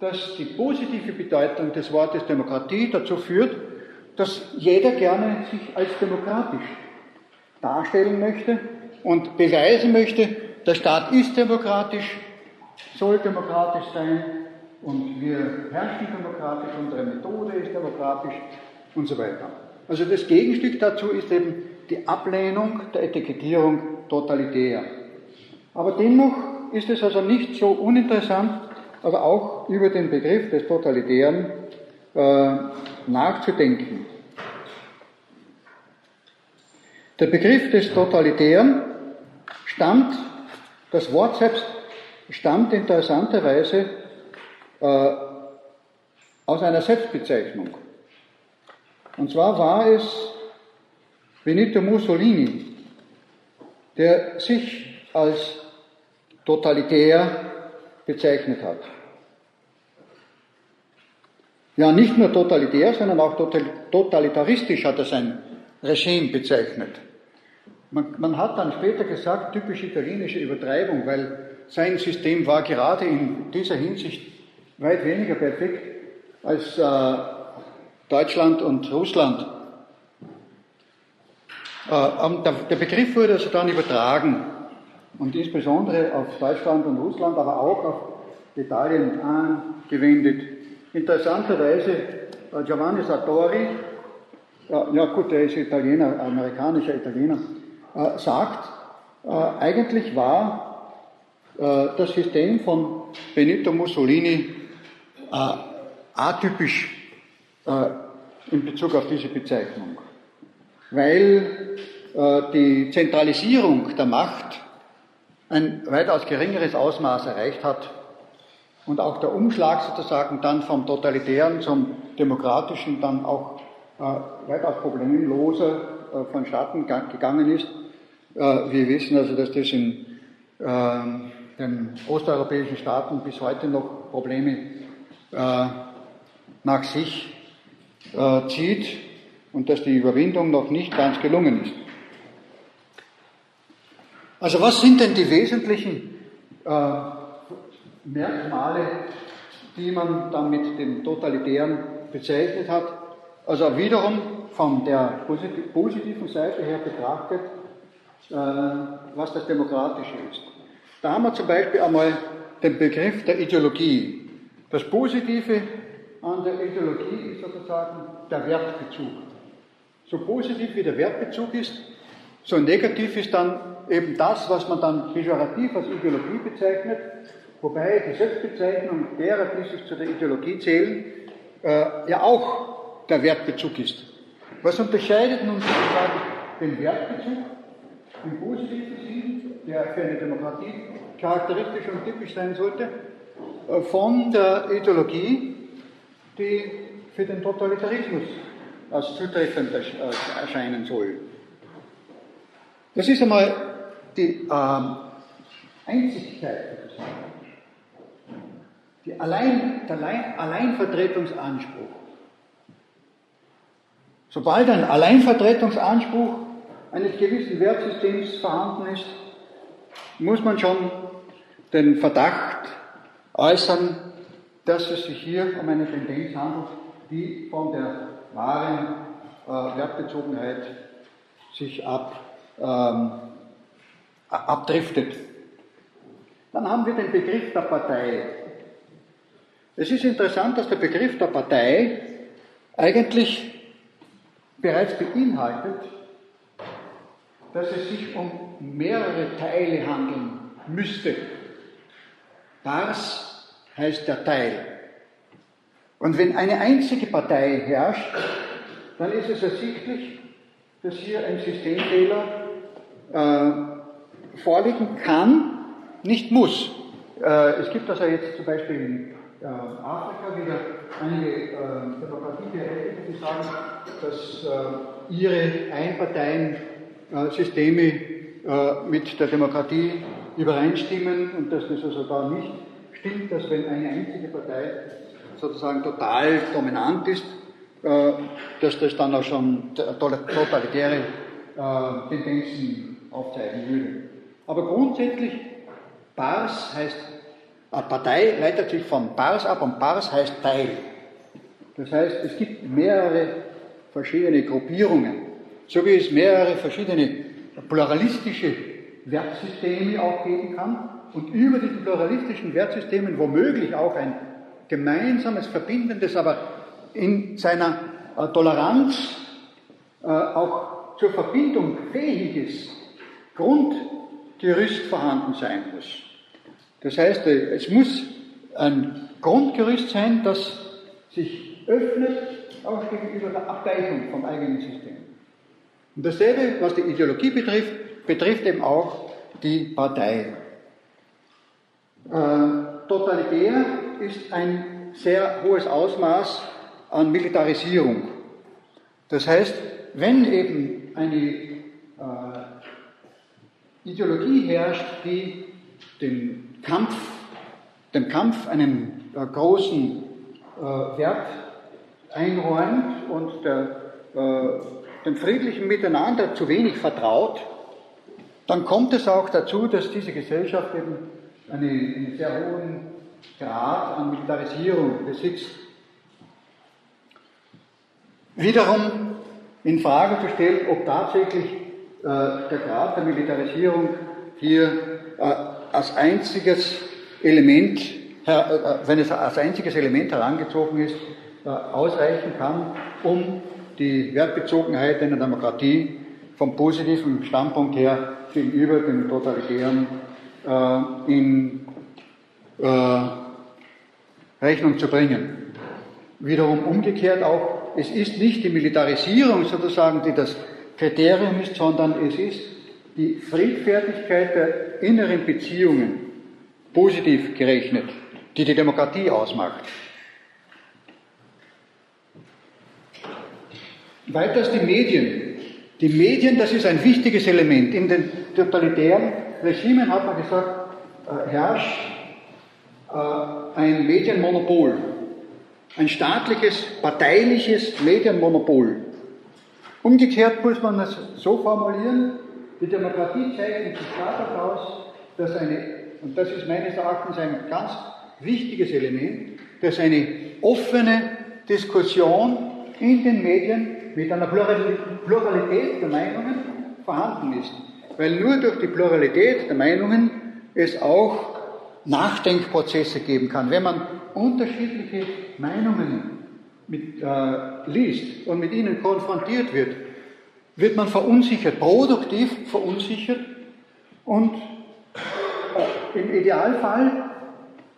dass die positive Bedeutung des Wortes Demokratie dazu führt, dass jeder gerne sich als demokratisch darstellen möchte und beweisen möchte, der Staat ist demokratisch, soll demokratisch sein und wir herrschen demokratisch, unsere Methode ist demokratisch und so weiter. Also das Gegenstück dazu ist eben die Ablehnung der Etikettierung totalitär. Aber dennoch ist es also nicht so uninteressant, aber auch über den Begriff des Totalitären äh, nachzudenken. Der Begriff des Totalitären stammt, das Wort selbst stammt interessanterweise äh, aus einer Selbstbezeichnung. Und zwar war es Benito Mussolini, der sich als totalitär bezeichnet hat. Ja, nicht nur totalitär, sondern auch totalitaristisch hat er sein Regime bezeichnet. Man, man, hat dann später gesagt, typisch italienische Übertreibung, weil sein System war gerade in dieser Hinsicht weit weniger perfekt als äh, Deutschland und Russland. Äh, der, der Begriff wurde also dann übertragen und insbesondere auf Deutschland und Russland, aber auch auf Italien angewendet. Interessanterweise, äh, Giovanni Sartori, ja gut, der ist Italiener, amerikanischer Italiener, äh, sagt, äh, eigentlich war das System von Benito Mussolini atypisch in Bezug auf diese Bezeichnung, weil die Zentralisierung der Macht ein weitaus geringeres Ausmaß erreicht hat und auch der Umschlag sozusagen dann vom Totalitären zum Demokratischen dann auch äh, weitaus problemloser äh, vonstatten gegangen ist. Äh, wir wissen also, dass das in äh, den osteuropäischen Staaten bis heute noch Probleme äh, nach sich äh, zieht und dass die Überwindung noch nicht ganz gelungen ist. Also was sind denn die wesentlichen äh, Merkmale, die man dann mit dem Totalitären bezeichnet hat? Also wiederum von der positiven Seite her betrachtet, äh, was das Demokratische ist. Da haben wir zum Beispiel einmal den Begriff der Ideologie. Das Positive an der Ideologie ist sozusagen der Wertbezug. So positiv wie der Wertbezug ist, so negativ ist dann eben das, was man dann pejorativ als Ideologie bezeichnet, wobei die Selbstbezeichnung derer, die sich zu der Ideologie zählen, äh, ja auch der Wertbezug ist. Was unterscheidet nun sozusagen den Wertbezug im positiven Sinn, der für eine Demokratie charakteristisch und typisch sein sollte, äh, von der Ideologie, die für den Totalitarismus als zutreffend erscheinen soll. Das ist einmal die ähm, Einzigkeit die Allein, der Allein, Alleinvertretungsanspruch. Sobald ein Alleinvertretungsanspruch eines gewissen Wertsystems vorhanden ist, muss man schon den Verdacht äußern, dass es sich hier um eine Tendenz handelt, die von der wahren äh, Wertbezogenheit sich ab, ähm, abdriftet. Dann haben wir den Begriff der Partei. Es ist interessant, dass der Begriff der Partei eigentlich bereits beinhaltet, dass es sich um mehrere Teile handeln müsste. Das heißt der Teil. Und wenn eine einzige Partei herrscht, dann ist es ersichtlich, dass hier ein Systemfehler äh, vorliegen kann, nicht muss. Äh, es gibt also jetzt zum Beispiel äh, Afrika wieder einige äh, Demokratietheoretiker, die sagen, dass äh, ihre Einparteien-Systeme äh, mit der Demokratie übereinstimmen und dass das also da nicht stimmt, dass wenn eine einzige Partei sozusagen total dominant ist, äh, dass das dann auch schon totalitäre äh, Tendenzen aufzeigen würde. Aber grundsätzlich, Pars heißt, Partei leitet sich von Pars ab und Pars heißt Teil. Das heißt, es gibt mehrere verschiedene Gruppierungen, so wie es mehrere verschiedene pluralistische Wertsysteme auch geben kann und über diesen pluralistischen Wertsystemen womöglich auch ein gemeinsames, verbindendes, aber in seiner äh, Toleranz äh, auch zur Verbindung fähiges Grund Gerüst vorhanden sein muss. Das heißt, äh, es muss ein Grundgerüst sein, das sich öffnet auch gegenüber der Abweichung vom eigenen System. Und dasselbe, was die Ideologie betrifft, betrifft eben auch die Partei. Äh, totalitär ist ein sehr hohes Ausmaß an Militarisierung. Das heißt, wenn eben eine äh, Ideologie herrscht, die den Kampf, dem Kampf einen äh, großen äh, Wert einräumt und der, äh, dem friedlichen Miteinander zu wenig vertraut, dann kommt es auch dazu, dass diese Gesellschaft eben einen, einen sehr hohen Grad an Militarisierung besitzt. Wiederum in Frage zu stellen, ob tatsächlich äh, der Grad der Militarisierung hier äh, als einziges Element, äh, wenn es als einziges Element herangezogen ist, äh, ausreichen kann, um die Wertbezogenheit einer Demokratie vom positiven Standpunkt her gegenüber dem totalitären äh, in äh, Rechnung zu bringen. Wiederum umgekehrt auch, es ist nicht die Militarisierung sozusagen, die das Kriterium ist, sondern es ist die Friedfertigkeit der inneren Beziehungen, positiv gerechnet, die die Demokratie ausmacht. Weiters die Medien. Die Medien, das ist ein wichtiges Element. In den totalitären Regimen hat man gesagt, äh, herrscht äh, ein Medienmonopol, ein staatliches, parteiliches Medienmonopol. Umgekehrt muss man es so formulieren, die Demokratie zeichnet sich dadurch aus, dass eine, und das ist meines Erachtens ein ganz wichtiges Element, dass eine offene Diskussion in den Medien mit einer Pluralität der Meinungen vorhanden ist. Weil nur durch die Pluralität der Meinungen es auch Nachdenkprozesse geben kann. Wenn man unterschiedliche Meinungen mit, äh, liest und mit ihnen konfrontiert wird, wird man verunsichert, produktiv verunsichert und im Idealfall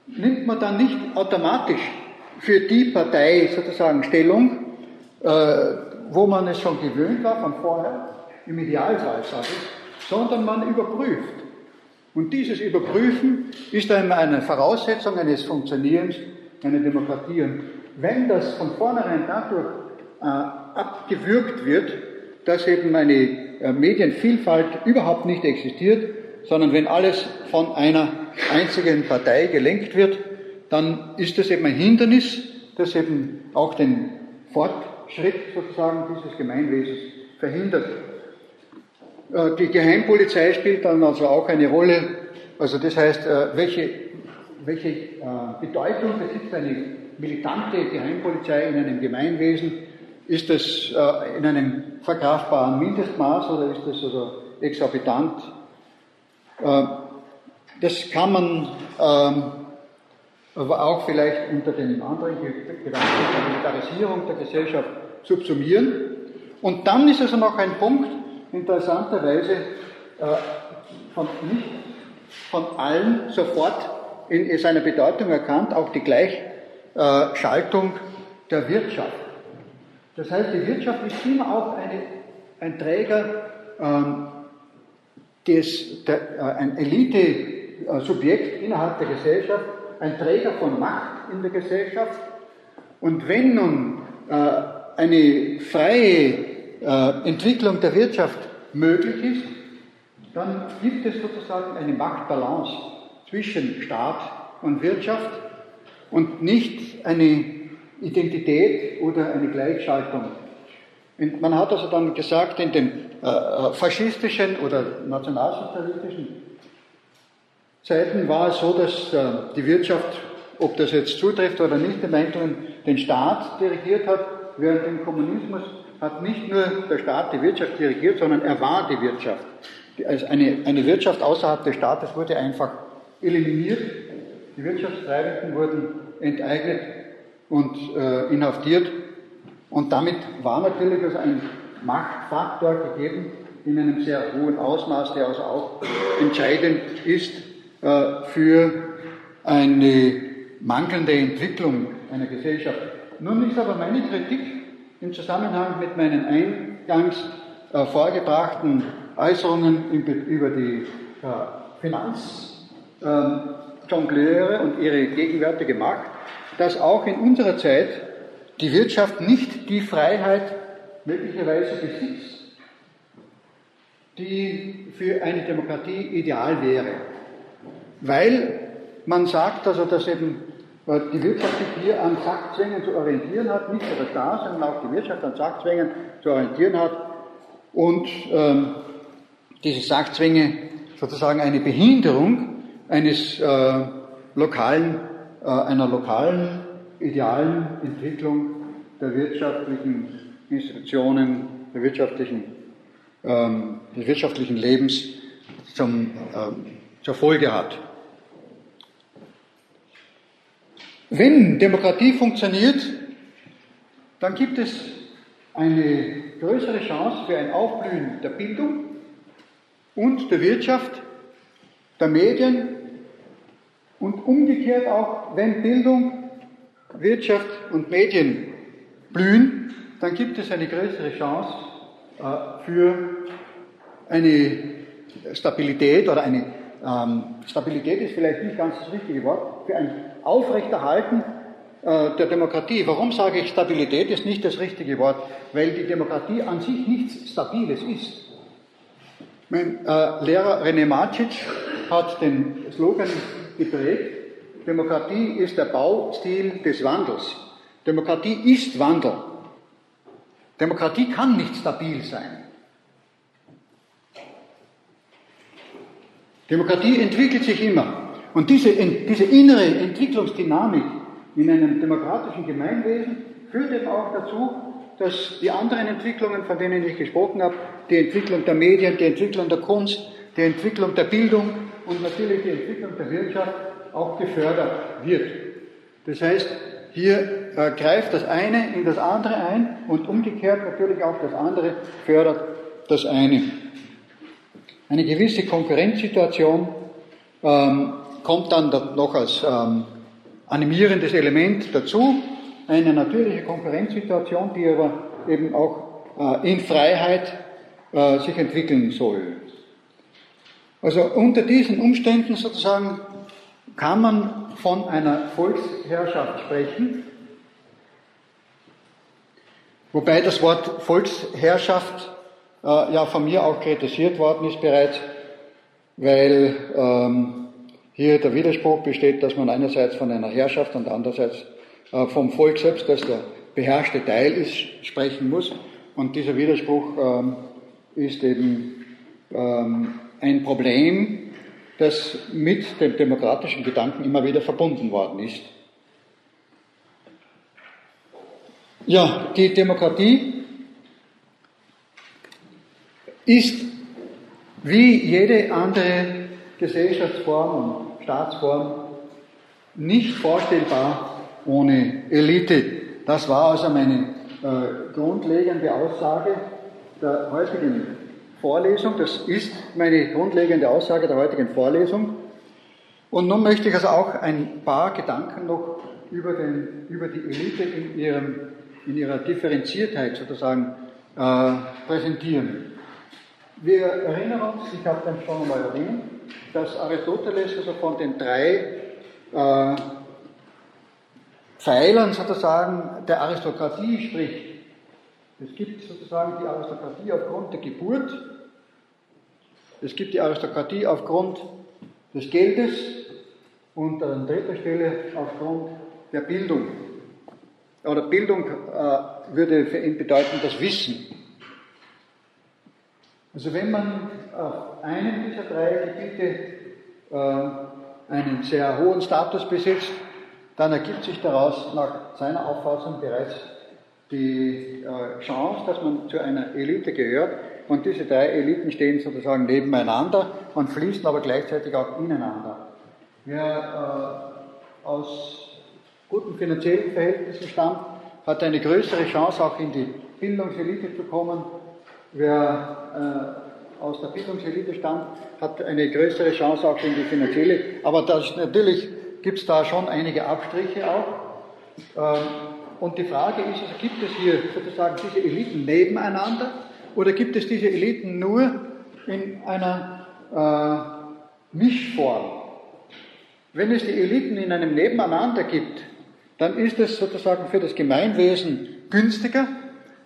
nimmt man dann nicht automatisch für die Partei sozusagen Stellung, äh, wo man es schon gewöhnt war von vorher, im Idealfall sage ich, sondern man überprüft. Und dieses Überprüfen ist dann eine Voraussetzung eines Funktionierens einer Demokratie. Und wenn das von vornherein dadurch äh, abgewürgt wird, dass eben eine äh, Medienvielfalt überhaupt nicht existiert, sondern wenn alles von einer einzigen Partei gelenkt wird, dann ist das eben ein Hindernis, das eben auch den Fortschritt sozusagen dieses Gemeinwesens verhindert. Äh, die Geheimpolizei spielt dann also auch eine Rolle. Also das heißt, äh, welche, welche Bedeutung besitzt eine militante Geheimpolizei in einem Gemeinwesen? Ist das in einem verkraftbaren Mindestmaß oder ist das also exorbitant? Das kann man ähm, aber auch vielleicht unter den anderen Gedanken der Militarisierung der Gesellschaft subsumieren. Und dann ist also noch ein Punkt, interessanterweise äh, von, nicht von allen sofort in seiner Bedeutung erkannt, auch die Gleichschaltung der Wirtschaft. Das heißt, die Wirtschaft ist immer auch eine, ein Träger, ähm, des, der, äh, ein Elite-Subjekt innerhalb der Gesellschaft, ein Träger von Macht in der Gesellschaft. Und wenn nun äh, eine freie äh, Entwicklung der Wirtschaft möglich ist, dann gibt es sozusagen eine Machtbalance zwischen Staat und Wirtschaft und nicht eine Identität oder eine Gleichschaltung. Und man hat also dann gesagt, in den äh, faschistischen oder nationalsozialistischen Zeiten war es so, dass äh, die Wirtschaft, ob das jetzt zutrifft oder nicht, im Einzelnen den Staat dirigiert hat, während im Kommunismus hat nicht nur der Staat die Wirtschaft dirigiert, sondern er war die Wirtschaft. Also eine, eine Wirtschaft außerhalb des Staates wurde einfach eliminiert. Die Wirtschaftstreibenden wurden enteignet und äh, inhaftiert. Und damit war natürlich also ein Machtfaktor gegeben in einem sehr hohen Ausmaß, der also auch entscheidend ist äh, für eine mangelnde Entwicklung einer Gesellschaft. Nun ist aber meine Kritik im Zusammenhang mit meinen eingangs äh, vorgebrachten Äußerungen über die äh, Finanzjongleure ähm, und ihre gegenwärtige Macht, dass auch in unserer Zeit die Wirtschaft nicht die Freiheit möglicherweise besitzt, die für eine Demokratie ideal wäre. Weil man sagt, also, dass eben äh, die Wirtschaft sich hier an Sackzwängen zu orientieren hat, nicht nur der Staat, sondern auch die Wirtschaft an Sackzwängen zu orientieren hat und ähm, diese Sackzwänge sozusagen eine Behinderung eines äh, lokalen, einer lokalen, idealen Entwicklung der wirtschaftlichen Institutionen, der wirtschaftlichen, ähm, des wirtschaftlichen Lebens zum, ähm, zur Folge hat. Wenn Demokratie funktioniert, dann gibt es eine größere Chance für ein Aufblühen der Bildung und der Wirtschaft, der Medien und umgekehrt auch, wenn Bildung, Wirtschaft und Medien blühen, dann gibt es eine größere Chance äh, für eine Stabilität oder eine ähm, Stabilität ist vielleicht nicht ganz das richtige Wort, für ein Aufrechterhalten äh, der Demokratie. Warum sage ich Stabilität ist nicht das richtige Wort? Weil die Demokratie an sich nichts Stabiles ist. Mein äh, Lehrer René Macic hat den Slogan geprägt, Demokratie ist der Baustil des Wandels. Demokratie ist Wandel. Demokratie kann nicht stabil sein. Demokratie entwickelt sich immer. Und diese, diese innere Entwicklungsdynamik in einem demokratischen Gemeinwesen führt eben auch dazu, dass die anderen Entwicklungen, von denen ich gesprochen habe, die Entwicklung der Medien, die Entwicklung der Kunst, die Entwicklung der Bildung und natürlich die Entwicklung der Wirtschaft auch gefördert wird. Das heißt, hier äh, greift das eine in das andere ein und umgekehrt natürlich auch das andere fördert das eine. Eine gewisse Konkurrenzsituation ähm, kommt dann noch als ähm, animierendes Element dazu. Eine natürliche Konkurrenzsituation, die aber eben auch äh, in Freiheit äh, sich entwickeln soll. Also unter diesen Umständen sozusagen kann man von einer Volksherrschaft sprechen, wobei das Wort Volksherrschaft äh, ja von mir auch kritisiert worden ist bereits, weil ähm, hier der Widerspruch besteht, dass man einerseits von einer Herrschaft und andererseits äh, vom Volk selbst, das der beherrschte Teil ist, sprechen muss. Und dieser Widerspruch ähm, ist eben ähm, ein Problem, das mit dem demokratischen Gedanken immer wieder verbunden worden ist. Ja, die Demokratie ist wie jede andere Gesellschaftsform und Staatsform nicht vorstellbar ohne Elite. Das war also meine äh, grundlegende Aussage der heutigen Vorlesung. Das ist meine grundlegende Aussage der heutigen Vorlesung. Und nun möchte ich also auch ein paar Gedanken noch über, den, über die Elite in, ihrem, in ihrer Differenziertheit sozusagen äh, präsentieren. Wir erinnern uns, ich habe dann schon einmal erwähnt, dass Aristoteles also von den drei äh, Pfeilern sozusagen der Aristokratie spricht. Es gibt sozusagen die Aristokratie aufgrund der Geburt, es gibt die Aristokratie aufgrund des Geldes und an dritter Stelle aufgrund der Bildung. Oder Bildung äh, würde für ihn bedeuten das Wissen. Also wenn man auf einem dieser drei Gebiete äh, einen sehr hohen Status besitzt, dann ergibt sich daraus nach seiner Auffassung bereits die äh, Chance, dass man zu einer Elite gehört. Und diese drei Eliten stehen sozusagen nebeneinander und fließen aber gleichzeitig auch ineinander. Wer äh, aus guten finanziellen Verhältnissen stammt, hat eine größere Chance, auch in die Bildungselite zu kommen Wer äh, aus der Bildungselite stammt, hat eine größere Chance auch in die finanzielle. Aber das, natürlich gibt es da schon einige Abstriche auch. Ähm, und die Frage ist, also gibt es hier sozusagen diese Eliten nebeneinander oder gibt es diese Eliten nur in einer äh, Mischform? Wenn es die Eliten in einem Nebeneinander gibt, dann ist es sozusagen für das Gemeinwesen günstiger,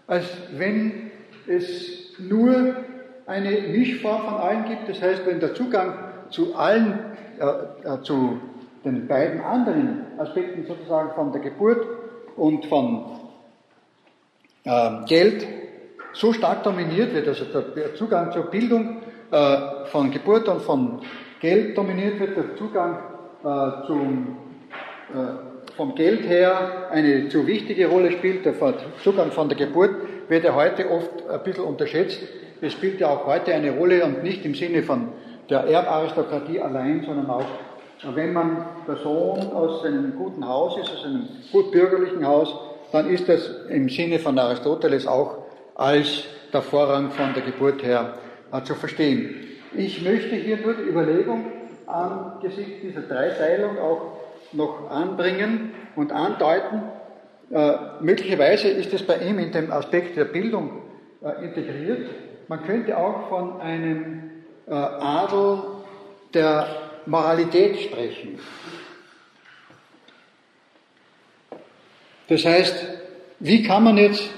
als wenn es nur eine Mischform von allen gibt. Das heißt, wenn der Zugang zu allen, äh, äh, zu den beiden anderen Aspekten sozusagen von der Geburt und von äh, Geld so stark dominiert wird, also der Zugang zur Bildung äh, von Geburt und von Geld dominiert wird, der Zugang äh, zum, äh, vom Geld her eine zu wichtige Rolle spielt, der Zugang von der Geburt wird ja heute oft ein bisschen unterschätzt. Es spielt ja auch heute eine Rolle und nicht im Sinne von der Erbaristokratie allein, sondern auch, wenn man der Sohn aus einem guten Haus ist, aus einem gut bürgerlichen Haus, dann ist das im Sinne von Aristoteles auch als der Vorrang von der Geburt her äh, zu verstehen. Ich möchte hier nur die Überlegung angesichts dieser Dreiteilung auch noch anbringen und andeuten. Äh, möglicherweise ist es bei ihm in dem Aspekt der Bildung äh, integriert. Man könnte auch von einem äh, Adel der Moralität sprechen. Das heißt, wie kann man jetzt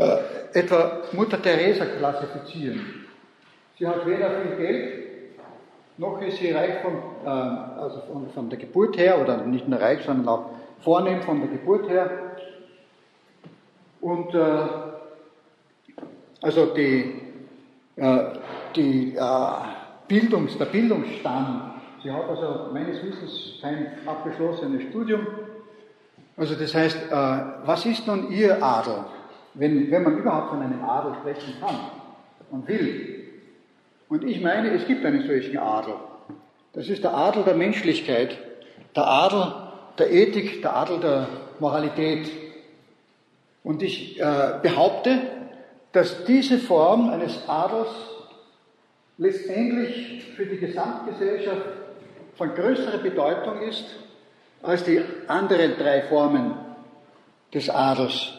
äh, etwa Mutter Teresa klassifizieren? Sie hat weder viel Geld, noch ist sie reich von, äh, also von, von, der Geburt her, oder nicht nur reich, sondern auch vornehm von der Geburt her. Und äh, also die, äh, die äh, Bildungs, der Bildungsstand, sie hat also meines Wissens kein abgeschlossenes Studium. Also das heißt, was ist nun ihr Adel, wenn, wenn man überhaupt von einem Adel sprechen kann und will? Und ich meine, es gibt einen solchen Adel. Das ist der Adel der Menschlichkeit, der Adel der Ethik, der Adel der Moralität. Und ich äh, behaupte, dass diese Form eines Adels letztendlich für die Gesamtgesellschaft von größerer Bedeutung ist als die anderen drei Formen des Adels,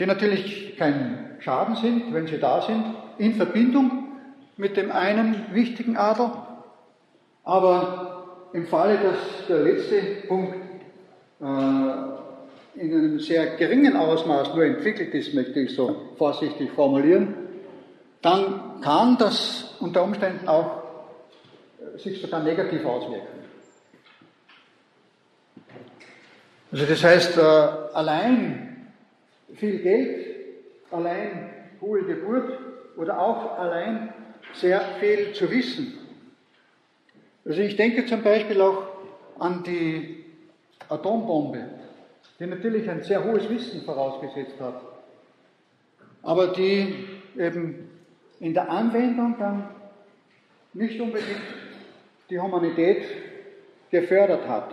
die natürlich kein Schaden sind, wenn sie da sind, in Verbindung mit dem einen wichtigen Adel, aber im Falle, dass der letzte Punkt äh, in einem sehr geringen Ausmaß nur entwickelt ist, möchte ich so vorsichtig formulieren, dann kann das unter Umständen auch äh, sich sogar negativ auswirken. Also das heißt, äh, allein viel Geld, allein hohe Geburt oder auch allein sehr viel zu wissen. Also ich denke zum Beispiel auch an die Atombombe, die natürlich ein sehr hohes Wissen vorausgesetzt hat, aber die eben in der Anwendung dann nicht unbedingt die Humanität gefördert hat.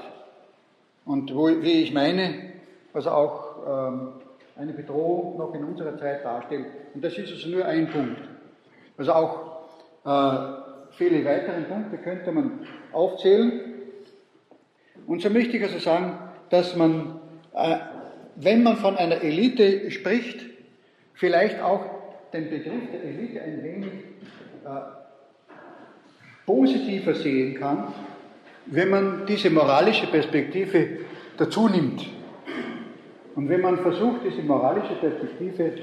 Und wo, wie ich meine, also auch ähm, eine Bedrohung noch in unserer Zeit darstellt. Und das ist also nur ein Punkt. Also auch äh, viele weitere Punkte könnte man aufzählen. Und so möchte ich also sagen, dass man, äh, wenn man von einer Elite spricht, vielleicht auch den Begriff der Elite ein wenig äh, positiver sehen kann, wenn man diese moralische Perspektive dazu nimmt. Und wenn man versucht, diese moralische Perspektive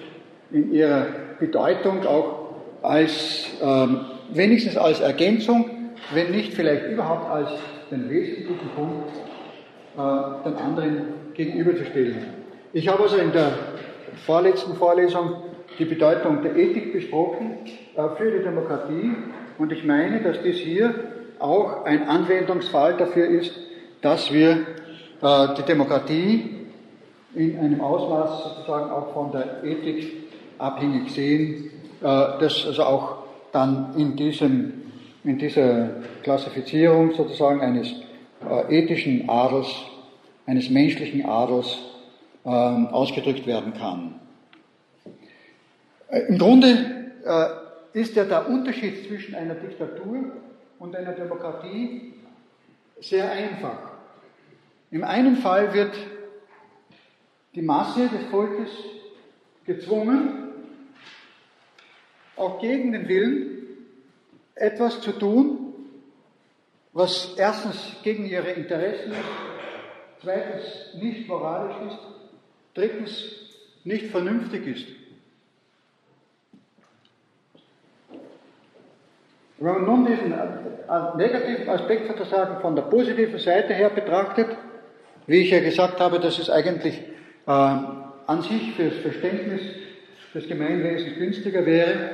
in ihrer Bedeutung auch als ähm, wenigstens als Ergänzung, wenn nicht vielleicht überhaupt als den wesentlichen Punkt äh, den anderen gegenüberzustellen. Ich habe also in der vorletzten Vorlesung die Bedeutung der Ethik besprochen äh, für die Demokratie und ich meine, dass dies hier auch ein Anwendungsfall dafür ist, dass wir äh, die Demokratie in einem Ausmaß sozusagen auch von der Ethik abhängig sehen, äh, das also auch dann in, diesem, in dieser Klassifizierung sozusagen eines äh, ethischen Adels, eines menschlichen Adels äh, ausgedrückt werden kann. Äh, Im Grunde ist ja der Unterschied zwischen einer Diktatur und einer Demokratie sehr einfach. Im einen Fall wird die Masse des Volkes gezwungen, auch gegen den Willen, etwas zu tun, was erstens gegen ihre Interessen ist, zweitens nicht moralisch ist, drittens nicht vernünftig ist. Wenn man nun diesen äh, negativen Aspekt sozusagen von der positiven Seite her betrachtet, wie ich ja gesagt habe, dass es eigentlich äh, an sich für das Verständnis des Gemeinwesens günstiger wäre,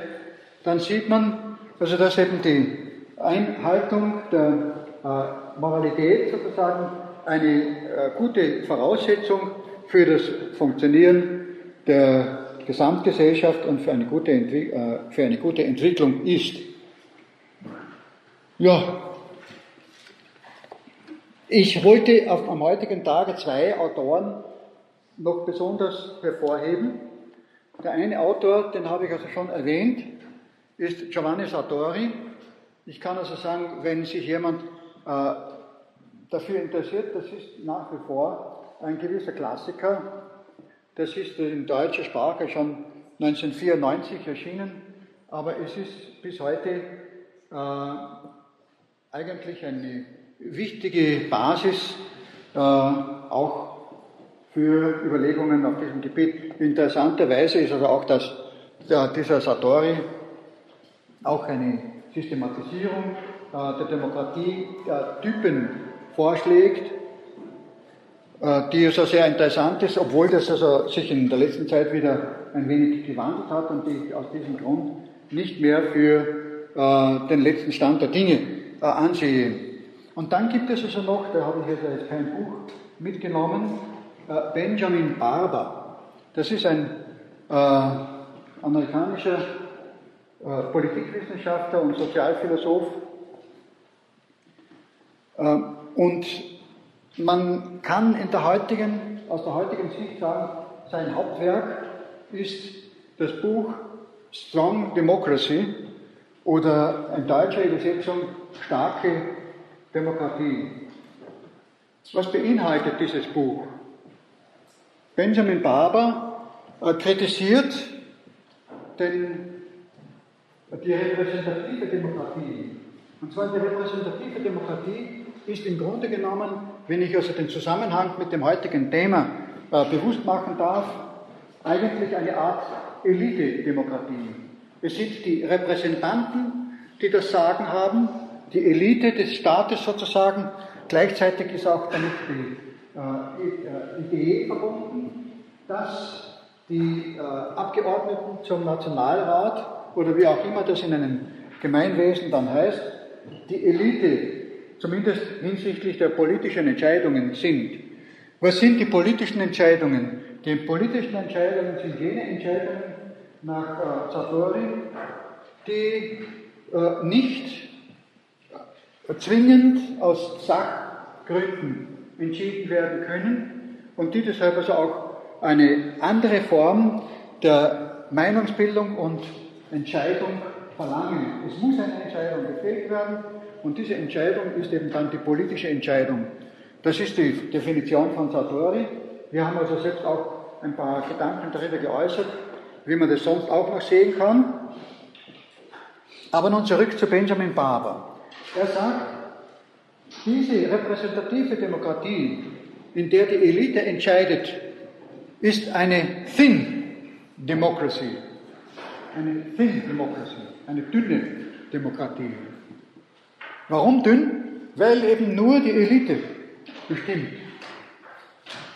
dann sieht man, also dass eben die Einhaltung der äh, Moralität sozusagen eine äh, gute Voraussetzung für das Funktionieren der Gesamtgesellschaft und für eine gute, äh, für eine gute Entwicklung ist. Ja, ich wollte auf, am heutigen Tage zwei Autoren noch besonders hervorheben. Der eine Autor, den habe ich also schon erwähnt, ist Giovanni Sartori. Ich kann also sagen, wenn sich jemand äh, dafür interessiert, das ist nach wie vor ein gewisser Klassiker. Das ist in deutscher Sprache schon 1994 erschienen, aber es ist bis heute äh, eigentlich eine wichtige Basis äh, auch für Überlegungen auf diesem Gebiet. Interessanterweise ist also auch das, der, dieser Satori auch eine Systematisierung äh, der Demokratie der Typen vorschlägt, äh, die also sehr interessant ist, obwohl das also sich in der letzten Zeit wieder ein wenig gewandelt hat und die aus diesem Grund nicht mehr für äh, den letzten Stand der Dinge äh, ansehe. Und dann gibt es also noch, da habe ich jetzt kein Buch mitgenommen, äh, Benjamin Barber. Das ist ein äh, amerikanischer äh, Politikwissenschaftler und Sozialphilosoph. Äh, und man kann in der heutigen, aus der heutigen Sicht sagen, sein Hauptwerk ist das Buch Strong Democracy oder in deutscher Übersetzung Starke Demokratie. Was beinhaltet dieses Buch? Benjamin Barber äh, kritisiert den die repräsentative Demokratie. Und zwar die repräsentative Demokratie ist im Grunde genommen, wenn ich also den Zusammenhang mit dem heutigen Thema äh, bewusst machen darf, eigentlich eine Art Elite-Demokratie. Es sind die Repräsentanten, die das Sagen haben, die Elite des Staates sozusagen. Gleichzeitig ist auch damit die äh, Idee verbunden, dass die äh, Abgeordneten zum Nationalrat oder wie auch immer das in einem Gemeinwesen dann heißt, die Elite, zumindest hinsichtlich der politischen Entscheidungen sind. Was sind die politischen Entscheidungen? Die politischen Entscheidungen sind jene Entscheidungen nach äh, die äh, nicht zwingend aus Sachgründen entschieden werden können und die deshalb also auch eine andere Form der Meinungsbildung und Entscheidung verlangen. Es muss eine Entscheidung gefällt werden und diese Entscheidung ist eben dann die politische Entscheidung. Das ist die Definition von Sartori. Wir haben also selbst auch ein paar Gedanken darüber geäußert, wie man das sonst auch noch sehen kann. Aber nun zurück zu Benjamin Barber. Er sagt, diese repräsentative Demokratie, in der die Elite entscheidet, ist eine Thin Democracy, eine Thin Democracy, eine dünne Demokratie. Warum dünn? Weil eben nur die Elite bestimmt.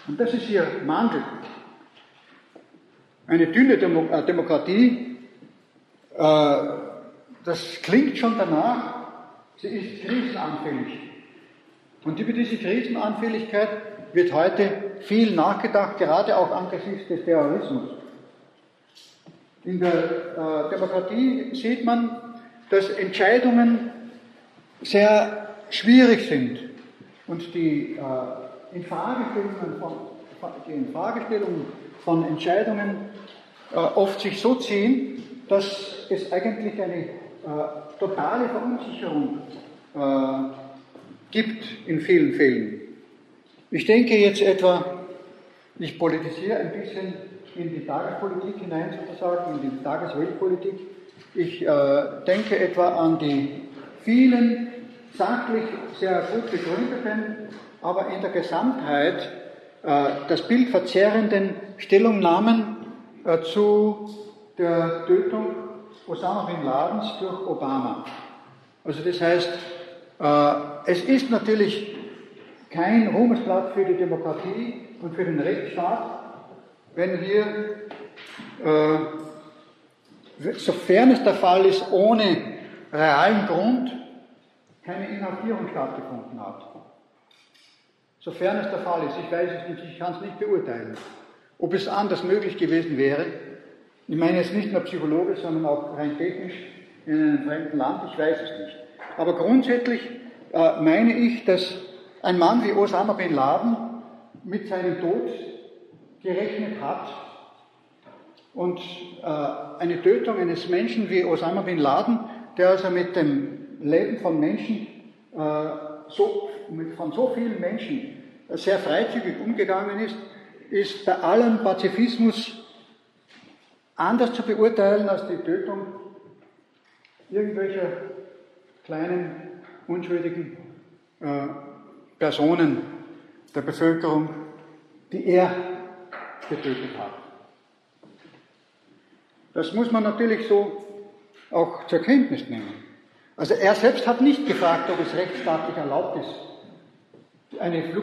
Und das ist ihr Mandel. Eine dünne Demo äh, Demokratie, äh, das klingt schon danach, sie ist krisenanfällig. Und über diese Krisenanfälligkeit wird heute viel nachgedacht, gerade auch angesichts des Terrorismus. In der äh, Demokratie sieht man, dass Entscheidungen sehr schwierig sind und die äh, Infragestellungen von, die Infragestellung von Entscheidungen äh, oft sich so ziehen, dass es eigentlich eine äh, totale Verunsicherung äh, gibt in vielen Fällen. Ich denke jetzt etwa Ich politisiere ein bisschen in die Tagespolitik hinein, sozusagen, in die Tagesweltpolitik. Ich äh, denke etwa an die vielen sachlich sehr gut begründeten, aber in der Gesamtheit äh, das Bild verzerrenden Stellungnahmen äh, zu der Tötung Osama bin Ladens durch Obama. Also das heißt, äh, es ist natürlich kein Ruhmesblatt für die Demokratie und für den Rechtsstaat, wenn hier, sofern es der Fall ist, ohne realen Grund keine Inhaftierung stattgefunden hat. Sofern es der Fall ist, ich weiß es nicht, ich kann es nicht beurteilen. Ob es anders möglich gewesen wäre, ich meine jetzt nicht nur psychologisch, sondern auch rein technisch in einem fremden Land, ich weiß es nicht. Aber grundsätzlich äh, meine ich, dass ein Mann wie Osama bin Laden mit seinem Tod gerechnet hat und äh, eine Tötung eines Menschen wie Osama bin Laden, der also mit dem Leben von Menschen, äh, so, von so vielen Menschen sehr freizügig umgegangen ist, ist bei allem Pazifismus anders zu beurteilen als die Tötung irgendwelcher kleinen, unschuldigen äh, Personen der Bevölkerung, die er getötet hat. Das muss man natürlich so auch zur Kenntnis nehmen. Also er selbst hat nicht gefragt, ob es rechtsstaatlich erlaubt ist, eine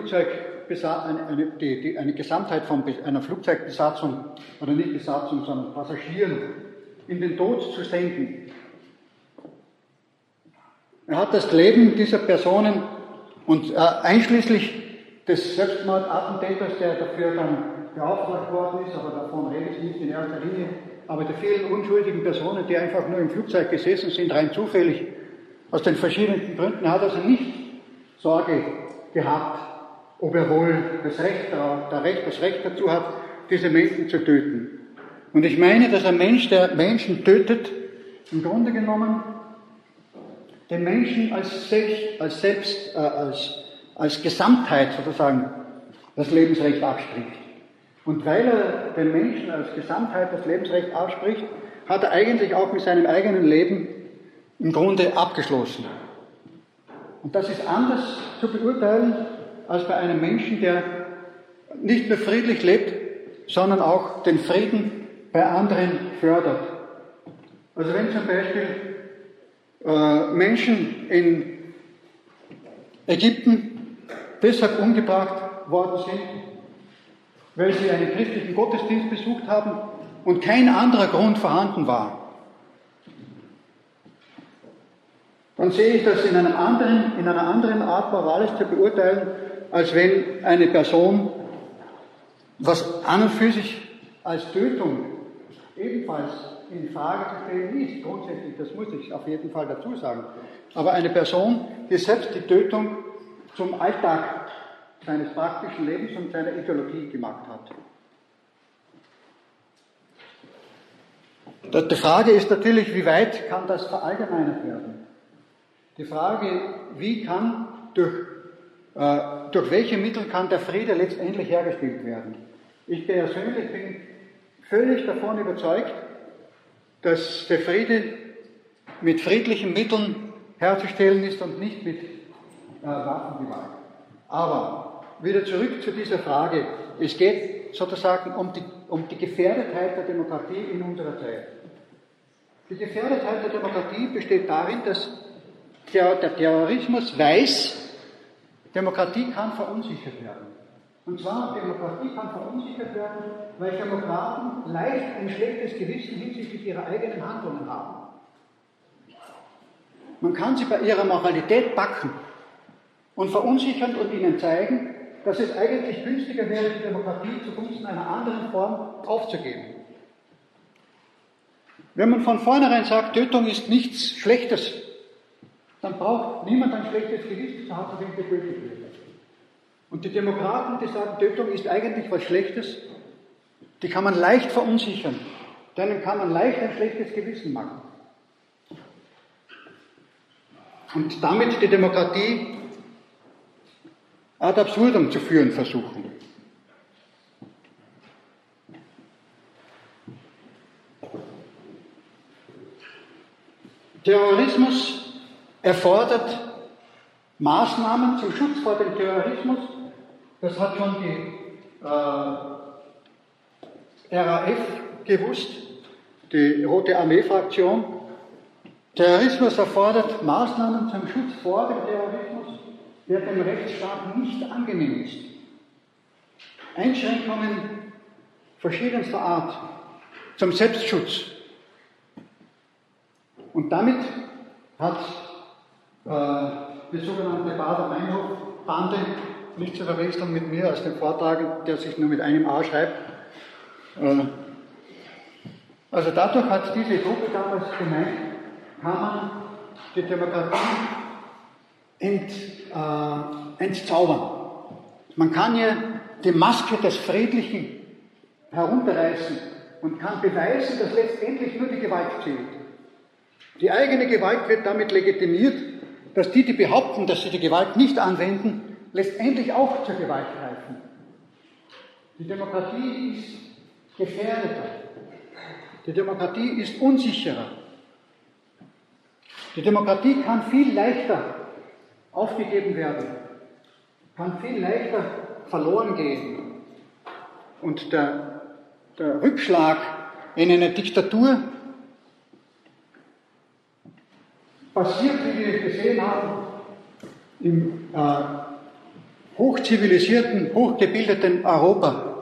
eine, eine, die, die, eine Gesamtheit von einer Flugzeugbesatzung, oder nicht Besatzung, sondern Passagieren in den Tod zu senden. Er hat das Leben dieser Personen und äh, einschließlich des Selbstmordattentäters, der dafür dann beauftragt worden ist, aber davon rede ich nicht in erster Linie, aber der vielen unschuldigen Personen, die einfach nur im Flugzeug gesessen sind, rein zufällig aus den verschiedenen Gründen. Er hat also nicht Sorge gehabt, ob er wohl das Recht, der Recht, das Recht dazu hat, diese Menschen zu töten. Und ich meine, dass ein Mensch, der Menschen tötet, im Grunde genommen den Menschen als selbst, als, selbst, äh, als, als Gesamtheit sozusagen das Lebensrecht abspricht. Und weil er den Menschen als Gesamtheit das Lebensrecht abspricht, hat er eigentlich auch mit seinem eigenen Leben im Grunde abgeschlossen. Und das ist anders zu beurteilen als bei einem Menschen, der nicht nur friedlich lebt, sondern auch den Frieden bei anderen fördert. Also wenn zum Beispiel Menschen in Ägypten deshalb umgebracht worden sind, weil sie einen christlichen Gottesdienst besucht haben und kein anderer Grund vorhanden war, dann sehe ich das in, einem anderen, in einer anderen Art moralisch zu beurteilen, als wenn eine Person, was an und für sich als Tötung ebenfalls in Frage zu stellen ist, grundsätzlich, das muss ich auf jeden Fall dazu sagen, aber eine Person, die selbst die Tötung zum Alltag seines praktischen Lebens und seiner Ideologie gemacht hat. Die Frage ist natürlich, wie weit kann das verallgemeinert werden? Die Frage, wie kann, durch, äh, durch welche Mittel kann der Friede letztendlich hergestellt werden? Ich persönlich bin völlig davon überzeugt, dass der Friede mit friedlichen Mitteln herzustellen ist und nicht mit äh, Waffengewalt. Aber wieder zurück zu dieser Frage. Es geht sozusagen um die, um die Gefährdetheit der Demokratie in unserer Zeit. Die Gefährdetheit der Demokratie besteht darin, dass der Terrorismus weiß, Demokratie kann verunsichert werden. Und zwar, Demokratie kann verunsichert werden, weil Demokraten leicht ein schlechtes Gewissen hinsichtlich ihrer eigenen Handlungen haben. Man kann sie bei ihrer Moralität backen und verunsichern und ihnen zeigen, dass es eigentlich günstiger wäre, die Demokratie zugunsten einer anderen Form aufzugeben. Wenn man von vornherein sagt, Tötung ist nichts Schlechtes, dann braucht niemand ein schlechtes Gewissen zu haben, wenn getötet wird. Und die Demokraten, die sagen, Tötung ist eigentlich was Schlechtes, die kann man leicht verunsichern. Denen kann man leicht ein schlechtes Gewissen machen. Und damit die Demokratie ad absurdum zu führen versuchen. Terrorismus erfordert Maßnahmen zum Schutz vor dem Terrorismus das hat schon die äh, RAF gewusst, die Rote Armee-Fraktion. Terrorismus erfordert Maßnahmen zum Schutz vor dem Terrorismus, der dem Rechtsstaat nicht angenehm ist. Einschränkungen verschiedenster Art zum Selbstschutz. Und damit hat äh, die sogenannte Bader-Meinhof-Bande, nicht zu verwechseln mit mir als dem Vortrag, der sich nur mit einem A schreibt, äh, also dadurch hat diese Gruppe damals gemeint, kann man die Demokratie ent, äh, entzaubern. Man kann ja die Maske des Friedlichen herunterreißen und kann beweisen, dass letztendlich nur die Gewalt zählt. Die eigene Gewalt wird damit legitimiert, dass die, die behaupten, dass sie die Gewalt nicht anwenden, letztendlich auch zur Gewalt greifen. Die Demokratie ist gefährdeter. Die Demokratie ist unsicherer. Die Demokratie kann viel leichter aufgegeben werden, kann viel leichter verloren gehen. Und der, der Rückschlag in eine Diktatur passiert, wie wir gesehen haben, im äh, hochzivilisierten, hochgebildeten Europa,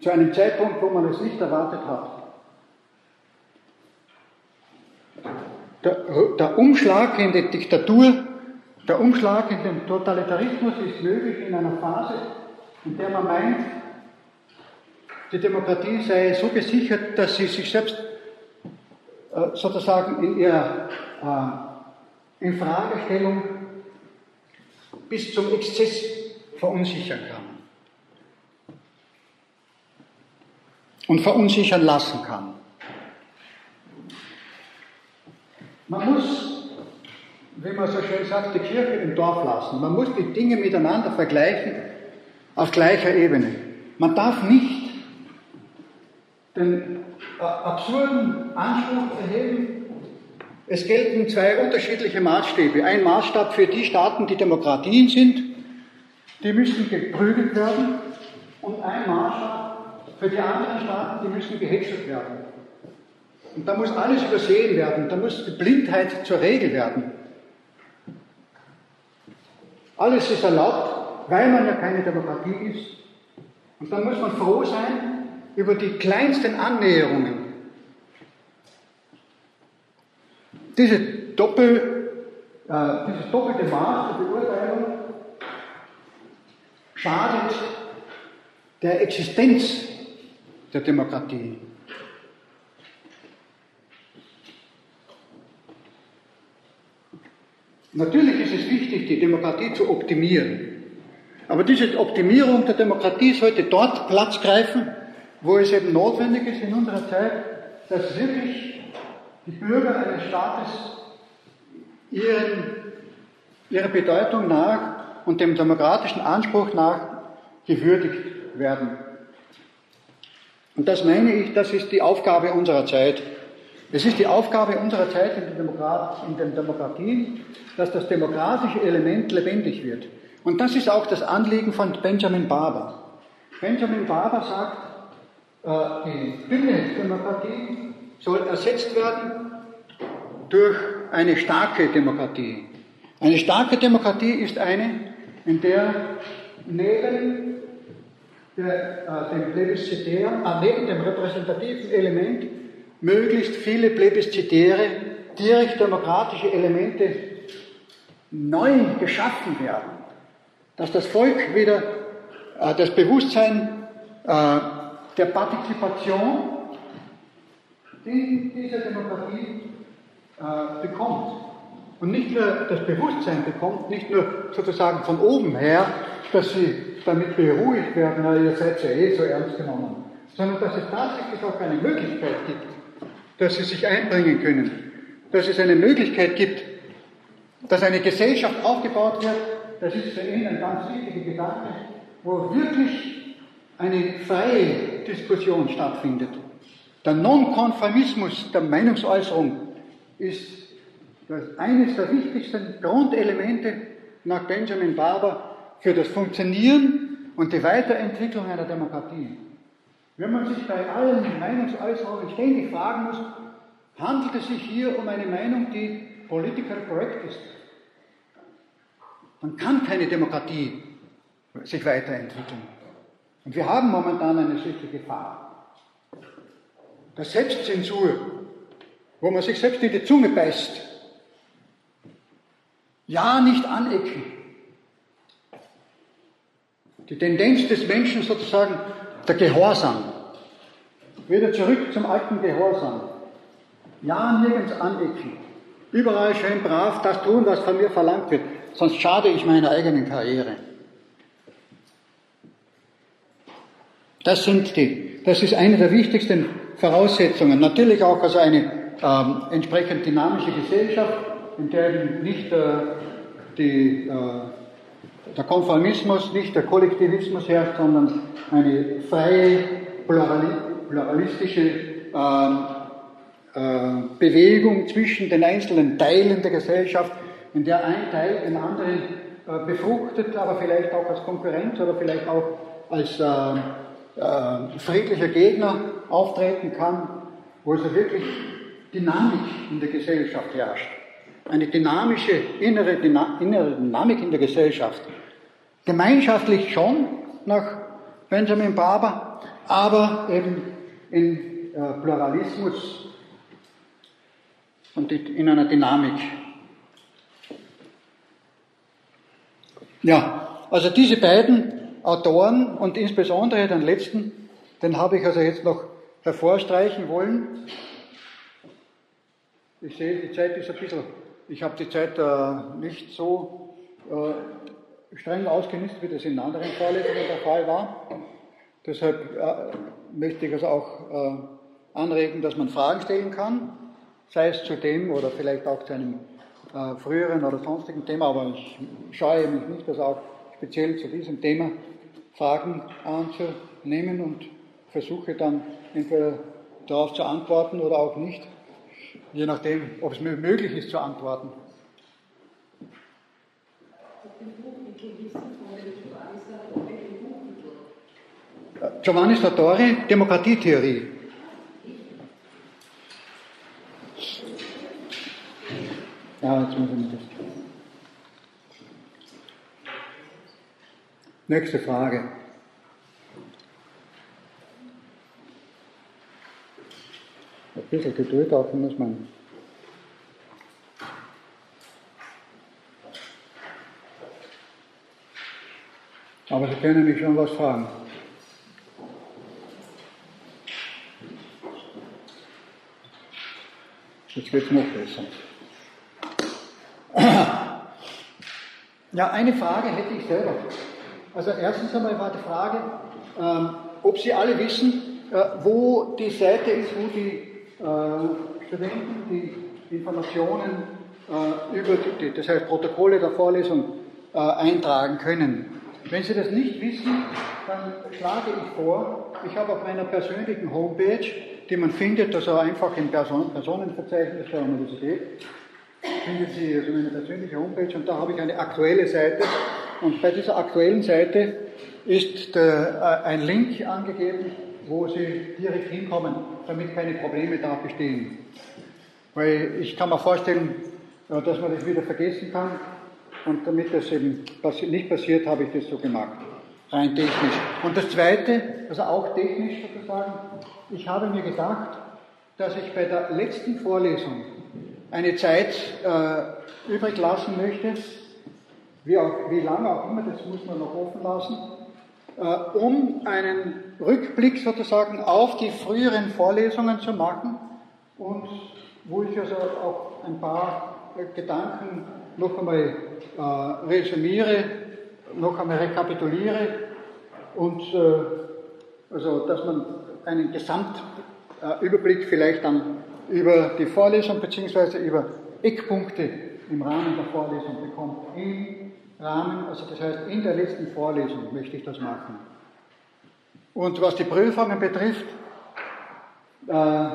zu einem Zeitpunkt, wo man es nicht erwartet hat. Der, der Umschlag in die Diktatur, der Umschlag in den Totalitarismus ist möglich in einer Phase, in der man meint, die Demokratie sei so gesichert, dass sie sich selbst äh, sozusagen in ihrer äh, Infragestellung bis zum Exzess verunsichern kann. Und verunsichern lassen kann. Man muss, wie man so schön sagt, die Kirche im Dorf lassen. Man muss die Dinge miteinander vergleichen auf gleicher Ebene. Man darf nicht den äh, absurden Anspruch erheben, es gelten zwei unterschiedliche Maßstäbe. Ein Maßstab für die Staaten, die Demokratien sind, die müssen geprügelt werden, und ein Maßstab für die anderen Staaten, die müssen gehätschelt werden. Und da muss alles übersehen werden, da muss die Blindheit zur Regel werden. Alles ist erlaubt, weil man ja keine Demokratie ist. Und dann muss man froh sein über die kleinsten Annäherungen. Diese Doppel, äh, dieses doppelte Maß der Beurteilung schadet der Existenz der Demokratie. Natürlich ist es wichtig, die Demokratie zu optimieren. Aber diese Optimierung der Demokratie sollte dort Platz greifen, wo es eben notwendig ist in unserer Zeit, dass wirklich die Bürger eines Staates ihren, ihrer Bedeutung nach und dem demokratischen Anspruch nach gewürdigt werden. Und das meine ich, das ist die Aufgabe unserer Zeit. Es ist die Aufgabe unserer Zeit in den, Demokrat, in den Demokratien, dass das demokratische Element lebendig wird. Und das ist auch das Anliegen von Benjamin Barber. Benjamin Barber sagt, äh, die dünne Demokratie soll ersetzt werden durch eine starke Demokratie. Eine starke Demokratie ist eine, in der neben der, äh, dem plebiszitären, äh, neben dem repräsentativen Element möglichst viele plebiszitäre, direkt demokratische Elemente neu geschaffen werden. Dass das Volk wieder äh, das Bewusstsein äh, der Partizipation in dieser Demokratie äh, bekommt. Und nicht nur das Bewusstsein bekommt, nicht nur sozusagen von oben her, dass sie damit beruhigt werden, na, ihr seid ja eh so ernst genommen, sondern dass es tatsächlich auch eine Möglichkeit gibt, dass sie sich einbringen können, dass es eine Möglichkeit gibt, dass eine Gesellschaft aufgebaut wird, das ist für ihn ein ganz wichtiger Gedanke, wo wirklich eine freie Diskussion stattfindet. Der Nonkonformismus der Meinungsäußerung ist Das ist eines der wichtigsten Grundelemente nach Benjamin Barber für das Funktionieren und die Weiterentwicklung einer Demokratie. Wenn man sich bei allen Meinungsäußerungen ständig fragen muss, handelt es sich hier um eine Meinung, die political correct ist, dann kann keine Demokratie sich weiterentwickeln. Und wir haben momentan eine solche Gefahr. Der Selbstzensur, wo man sich selbst in die Zunge beißt. Ja, nicht anecken. Die Tendenz des Menschen sozusagen, der Gehorsam. Wieder zurück zum alten Gehorsam. Ja, nirgends anecken. Überall schön brav das tun, was von mir verlangt wird. Sonst schade ich meiner eigenen Karriere. Das sind die, das ist eine der wichtigsten Voraussetzungen. Natürlich auch also eine ähm, entsprechend dynamische Gesellschaft, in der nicht äh, die, äh, der Konformismus, nicht der Kollektivismus herrscht, sondern eine freie, pluralistische ähm, äh, Bewegung zwischen den einzelnen Teilen der Gesellschaft, in der ein Teil den anderen äh, befruchtet, aber vielleicht auch als Konkurrent oder vielleicht auch als äh, äh, friedlicher Gegner auftreten kann, wo also wirklich Dynamik in der Gesellschaft herrscht. Eine dynamische innere, innere Dynamik in der Gesellschaft. Gemeinschaftlich schon nach Benjamin Barber, aber eben in äh, Pluralismus und in einer Dynamik. Ja, also diese beiden Autoren und insbesondere den letzten, den habe ich also jetzt noch hervorstreichen wollen. Ich sehe, die Zeit ist ein bisschen, ich habe die Zeit äh, nicht so äh, streng ausgenutzt, wie das in anderen Vorlesungen der Fall war. Deshalb äh, möchte ich also auch äh, anregen, dass man Fragen stellen kann, sei es zu dem oder vielleicht auch zu einem äh, früheren oder sonstigen Thema, aber ich scheue mich nicht, dass auch speziell zu diesem Thema Fragen anzunehmen und versuche dann entweder darauf zu antworten oder auch nicht, je nachdem, ob es mir möglich ist zu antworten. Giovanni Sartori, Demokratietheorie. Ja, jetzt muss ich das. Nächste Frage. Ein bisschen Geduld auch muss man. Aber Sie können mich schon was fragen. Jetzt wird es noch besser. Ja, eine Frage hätte ich selber. Also erstens einmal war die Frage, ähm, ob Sie alle wissen, äh, wo die Seite ist, wo die Studenten die Informationen äh, über die, das heißt Protokolle der Vorlesung äh, eintragen können. Wenn Sie das nicht wissen, dann schlage ich vor, ich habe auf meiner persönlichen Homepage, die man findet, also einfach im Person Personenverzeichnis der Universität, findet Sie also meine persönliche Homepage und da habe ich eine aktuelle Seite und bei dieser aktuellen Seite ist äh, ein Link angegeben, wo Sie direkt hinkommen, damit keine Probleme da bestehen. Weil ich kann mir vorstellen, äh, dass man das wieder vergessen kann und damit das eben nicht passiert, habe ich das so gemacht. Rein technisch. Und das Zweite, also auch technisch sozusagen, ich habe mir gedacht, dass ich bei der letzten Vorlesung eine Zeit äh, übrig lassen möchte, wie, auch, wie lange auch immer, das muss man noch offen lassen, um einen Rückblick sozusagen auf die früheren Vorlesungen zu machen und wo ich also auch ein paar äh, Gedanken noch einmal äh, resümiere, noch einmal rekapituliere und äh, also dass man einen Gesamtüberblick vielleicht dann über die Vorlesung bzw. über Eckpunkte im Rahmen der Vorlesung bekommt. Im Rahmen, also das heißt in der letzten Vorlesung möchte ich das machen. Und was die Prüfungen betrifft, äh,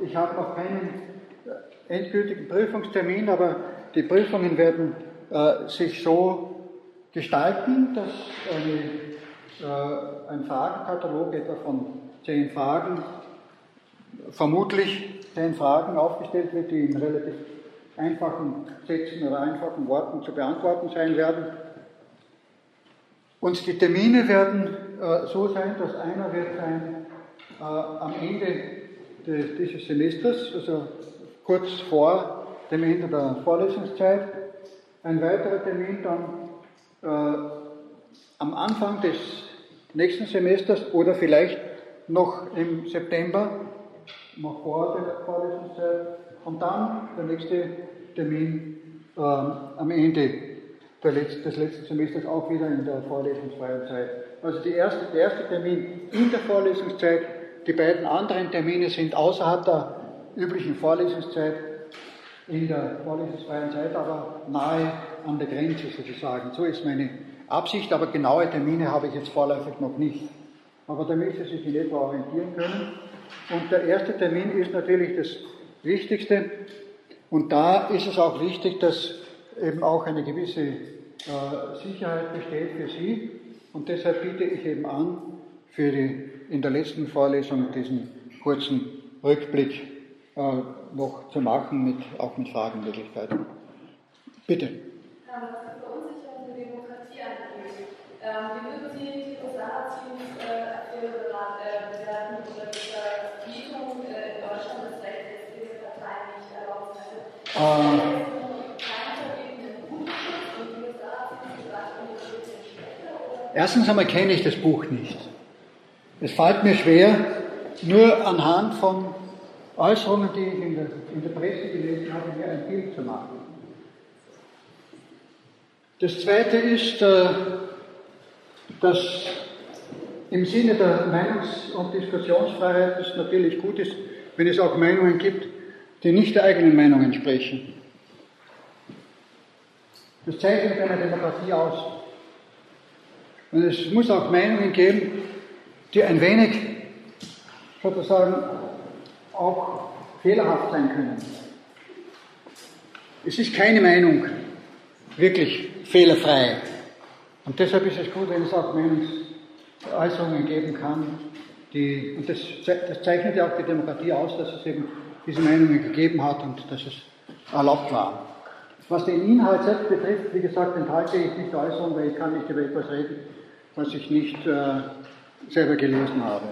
ich habe noch keinen endgültigen Prüfungstermin, aber die Prüfungen werden äh, sich so gestalten, dass eine, äh, ein Fragenkatalog etwa von zehn Fragen, vermutlich zehn Fragen aufgestellt wird, die in relativ einfachen Sätzen oder einfachen Worten zu beantworten sein werden. Und die Termine werden äh, so sein, dass einer wird sein äh, am Ende des, dieses Semesters, also kurz vor dem Ende der Vorlesungszeit, ein weiterer Termin dann äh, am Anfang des nächsten Semesters oder vielleicht noch im September, noch vor der Vorlesungszeit, und dann der nächste Termin äh, am Ende Letz-, des letzten Semesters auch wieder in der vorlesungsfreien Zeit. Also erste, der erste Termin in der Vorlesungszeit, die beiden anderen Termine sind außerhalb der üblichen Vorlesungszeit in der vorlesungsfreien Zeit, aber nahe an der Grenze sozusagen. So ist meine Absicht, aber genaue Termine habe ich jetzt vorläufig noch nicht. Aber damit Sie sich in etwa orientieren können. Und der erste Termin ist natürlich das Wichtigste. Und da ist es auch wichtig, dass eben auch eine gewisse äh, Sicherheit besteht für Sie. Und deshalb biete ich eben an, für die, in der letzten Vorlesung diesen kurzen Rückblick äh, noch zu machen, mit, auch mit Fragenmöglichkeiten. Bitte. Was die Verunsicherung der Demokratie angeht, ähm, wie würden Sie die Sarrazins äh, bewerten oder die Verbietung in Deutschland des Rechts der Parteien nicht erlaubt? Äh, Erstens einmal kenne ich das Buch nicht. Es fällt mir schwer, nur anhand von Äußerungen, die ich in der, in der Presse gelesen habe, mir ein Bild zu machen. Das Zweite ist, äh, dass im Sinne der Meinungs- und Diskussionsfreiheit es natürlich gut ist, wenn es auch Meinungen gibt, die nicht der eigenen Meinung entsprechen. Das zeichnet eine Demokratie aus. Und es muss auch Meinungen geben, die ein wenig sozusagen auch fehlerhaft sein können. Es ist keine Meinung wirklich fehlerfrei. Und deshalb ist es gut, wenn es auch Meinungsäußerungen geben kann, die, und das, das zeichnet ja auch die Demokratie aus, dass es eben diese Meinungen gegeben hat und dass es erlaubt war. Was den Inhalt selbst betrifft, wie gesagt, enthalte ich nicht äußern, weil ich kann nicht über etwas reden, was ich nicht äh, selber gelesen habe.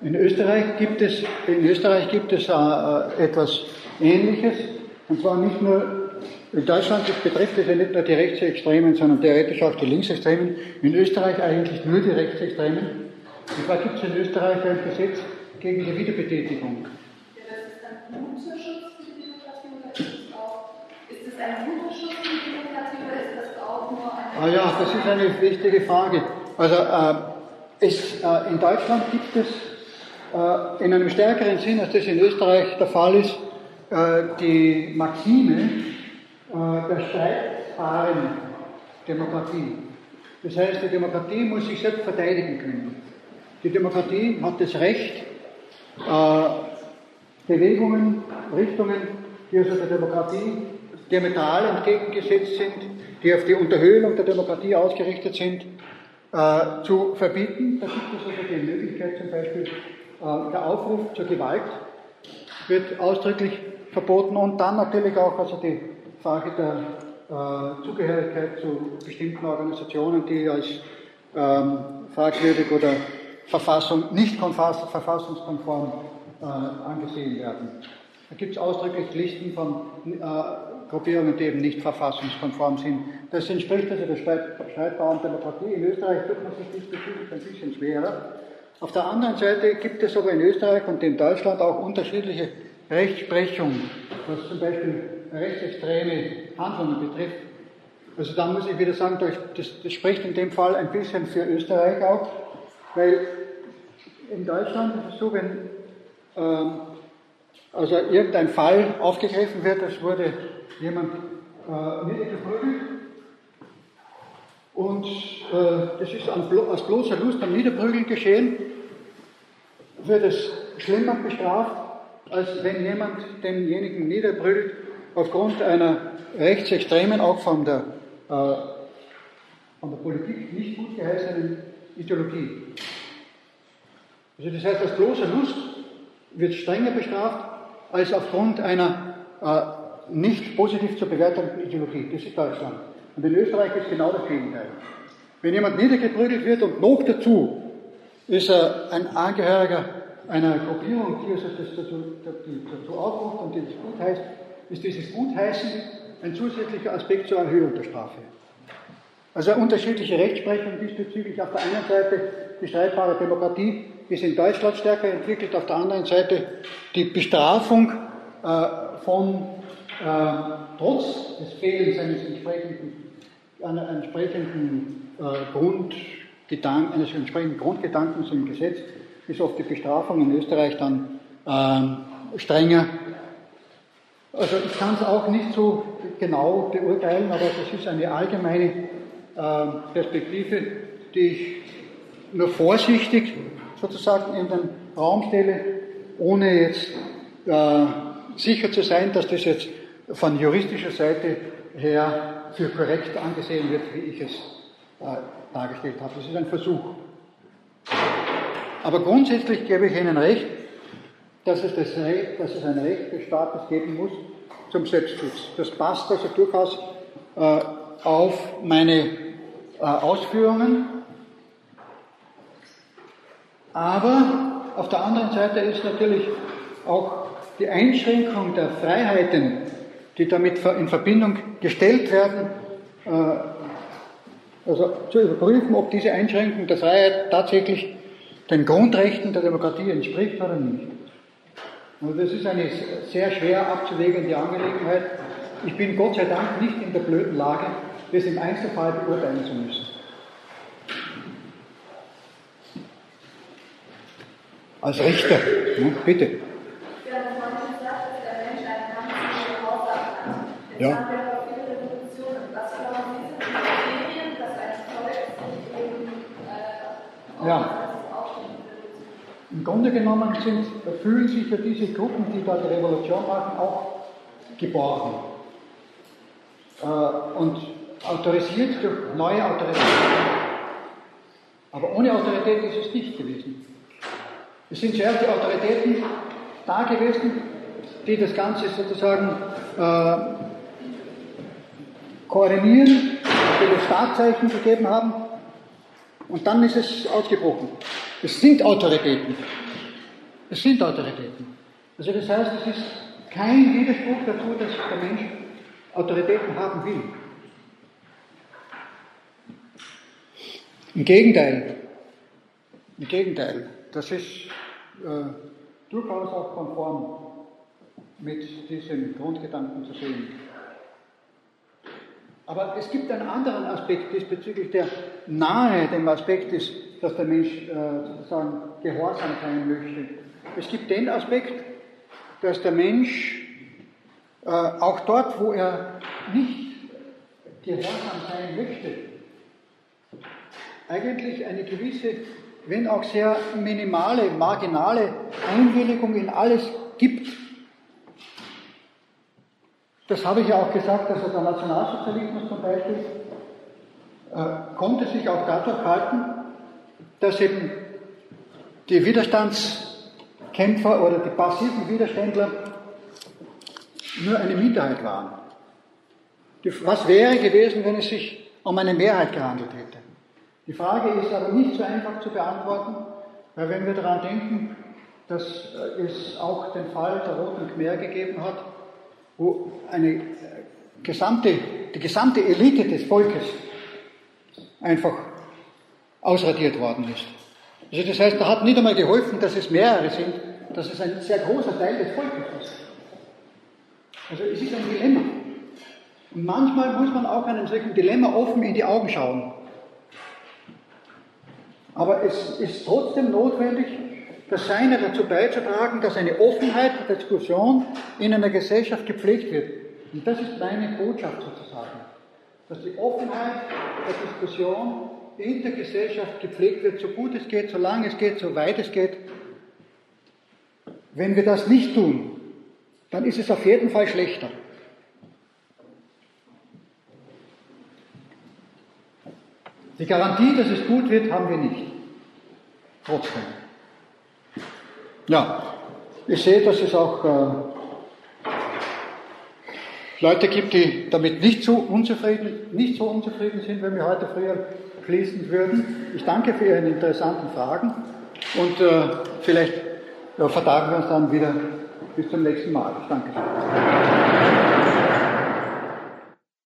In Österreich gibt es, in Österreich gibt es äh, etwas Ähnliches, und zwar nicht nur in Deutschland betrifft es ja nicht nur die Rechtsextremen, sondern theoretisch auch die Linksextremen. In Österreich eigentlich nur die Rechtsextremen. Und zwar gibt es in Österreich ein Gesetz gegen die Wiederbetätigung. Ja, das ist ein guter Schutz für die Demokratie oder ist es auch, ist es ein guter Schutz für die Demokratie oder ist das auch nur ein... Ah ja, das ist eine wichtige Frage. Also äh, es, äh, in Deutschland gibt es äh, in einem stärkeren Sinn, als das in Österreich der Fall ist, äh, die Maxime, der streitbaren Demokratie. Das heißt, die Demokratie muss sich selbst verteidigen können. Die Demokratie hat das Recht, äh, Bewegungen, Richtungen, die also der Demokratie diametral entgegengesetzt sind, die auf die Unterhöhlung der Demokratie ausgerichtet sind, äh, zu verbieten. Da gibt es also die Möglichkeit zum Beispiel, äh, der Aufruf zur Gewalt wird ausdrücklich verboten und dann natürlich auch also die Frage der äh, Zugehörigkeit zu bestimmten Organisationen, die als ähm, fragwürdig oder Verfassung, nicht verfassungskonform äh, angesehen werden. Da gibt es ausdrücklich Listen von äh, Gruppierungen, die eben nicht verfassungskonform sind. Das entspricht also der streitbaren Demokratie. In Österreich tut man sich diesbezüglich ein bisschen schwerer. Auf der anderen Seite gibt es aber in Österreich und in Deutschland auch unterschiedliche Rechtsprechung, was zum Beispiel rechtsextreme Handlungen betrifft. Also da muss ich wieder sagen, das, das spricht in dem Fall ein bisschen für Österreich auch, weil in Deutschland ist es so, wenn ähm, also irgendein Fall aufgegriffen wird, es wurde jemand äh, niedergeprügelt Und äh, das ist aus bloßer Lust am Niederprügeln geschehen, wird es schlimmer bestraft, als wenn jemand denjenigen niederprügelt aufgrund einer rechtsextremen, auch von der, äh, von der Politik nicht gut geheißenen Ideologie. Also das heißt, aus bloßer Lust wird strenger bestraft als aufgrund einer äh, nicht positiv zu bewertenden Ideologie. Das ist Deutschland. Und in Österreich ist genau das Gegenteil. Wenn jemand niedergeprügelt wird und noch dazu ist er ein Angehöriger einer Gruppierung, die das dazu, dazu aufruft und die das gut heißt, ist dieses Gutheißen ein zusätzlicher Aspekt zur Erhöhung der Strafe. Also unterschiedliche Rechtsprechung diesbezüglich. Auf der einen Seite die streitbare Demokratie ist in Deutschland stärker entwickelt, auf der anderen Seite die Bestrafung äh, von äh, trotz des Fehlens eines entsprechenden, einer entsprechenden äh, Grundgedanken, eines entsprechenden Grundgedankens im Gesetz ist oft die Bestrafung in Österreich dann äh, strenger. Also ich kann es auch nicht so genau beurteilen, aber das ist eine allgemeine äh, Perspektive, die ich nur vorsichtig sozusagen in den Raum stelle, ohne jetzt äh, sicher zu sein, dass das jetzt von juristischer Seite her für korrekt angesehen wird, wie ich es äh, dargestellt habe. Das ist ein Versuch. Aber grundsätzlich gebe ich Ihnen recht, dass es, das Recht, dass es ein Recht des Staates geben muss zum Selbstschutz. Das passt also durchaus äh, auf meine äh, Ausführungen. Aber auf der anderen Seite ist natürlich auch die Einschränkung der Freiheiten, die damit in Verbindung gestellt werden, äh, also zu überprüfen, ob diese Einschränkung der Freiheit tatsächlich den Grundrechten der Demokratie entspricht oder nicht. Und das ist eine sehr schwer abzuwägende Angelegenheit. Ich bin Gott sei Dank nicht in der blöden Lage, das im Einzelfall beurteilen zu müssen. Als Richter, ne, bitte. Ja. Ja. Im Grunde genommen sind, fühlen sich ja diese Gruppen, die da die Revolution machen, auch geborgen. Äh, und autorisiert durch neue Autoritäten. Aber ohne Autorität ist es nicht gewesen. Es sind zuerst die Autoritäten da gewesen, die das Ganze sozusagen äh, koordinieren, die das Startzeichen gegeben haben, und dann ist es ausgebrochen. Es sind Autoritäten. Es sind Autoritäten. Also das heißt, es ist kein Widerspruch dazu, dass der Mensch Autoritäten haben will. Im Gegenteil. Im Gegenteil. Das ist äh, durchaus auch konform mit diesem Grundgedanken zu sehen. Aber es gibt einen anderen Aspekt diesbezüglich, der nahe dem Aspekt ist, dass der Mensch äh, sozusagen gehorsam sein möchte. Es gibt den Aspekt, dass der Mensch äh, auch dort, wo er nicht gehorsam sein möchte, eigentlich eine gewisse, wenn auch sehr minimale, marginale Einwilligung in alles gibt, das habe ich ja auch gesagt, also der Nationalsozialismus zum Beispiel äh, konnte sich auch dadurch halten, dass eben die Widerstandskämpfer oder die passiven Widerständler nur eine Minderheit waren. Was wäre gewesen, wenn es sich um eine Mehrheit gehandelt hätte? Die Frage ist aber nicht so einfach zu beantworten, weil wenn wir daran denken, dass es auch den Fall der Roten Khmer gegeben hat, wo eine äh, gesamte, die gesamte Elite des Volkes einfach ausradiert worden ist. Also das heißt, da hat nicht einmal geholfen, dass es mehrere sind, dass es ein sehr großer Teil des Volkes ist. Also es ist ein Dilemma. Und manchmal muss man auch einem solchen Dilemma offen in die Augen schauen. Aber es ist trotzdem notwendig, das Seine dazu beizutragen, dass eine Offenheit der Diskussion in einer Gesellschaft gepflegt wird. Und das ist meine Botschaft sozusagen. dass die Offenheit der Diskussion in der Gesellschaft gepflegt wird, so gut es geht, so lange es geht, so weit es geht. Wenn wir das nicht tun, dann ist es auf jeden Fall schlechter. Die Garantie, dass es gut wird, haben wir nicht. Trotzdem. Ja, ich sehe, dass es auch äh, Leute gibt, die damit nicht so unzufrieden, nicht so unzufrieden sind, wenn wir heute früher schließen würden. Ich danke für Ihre interessanten Fragen und äh, vielleicht ja, vertagen wir uns dann wieder bis zum nächsten Mal. Ich danke.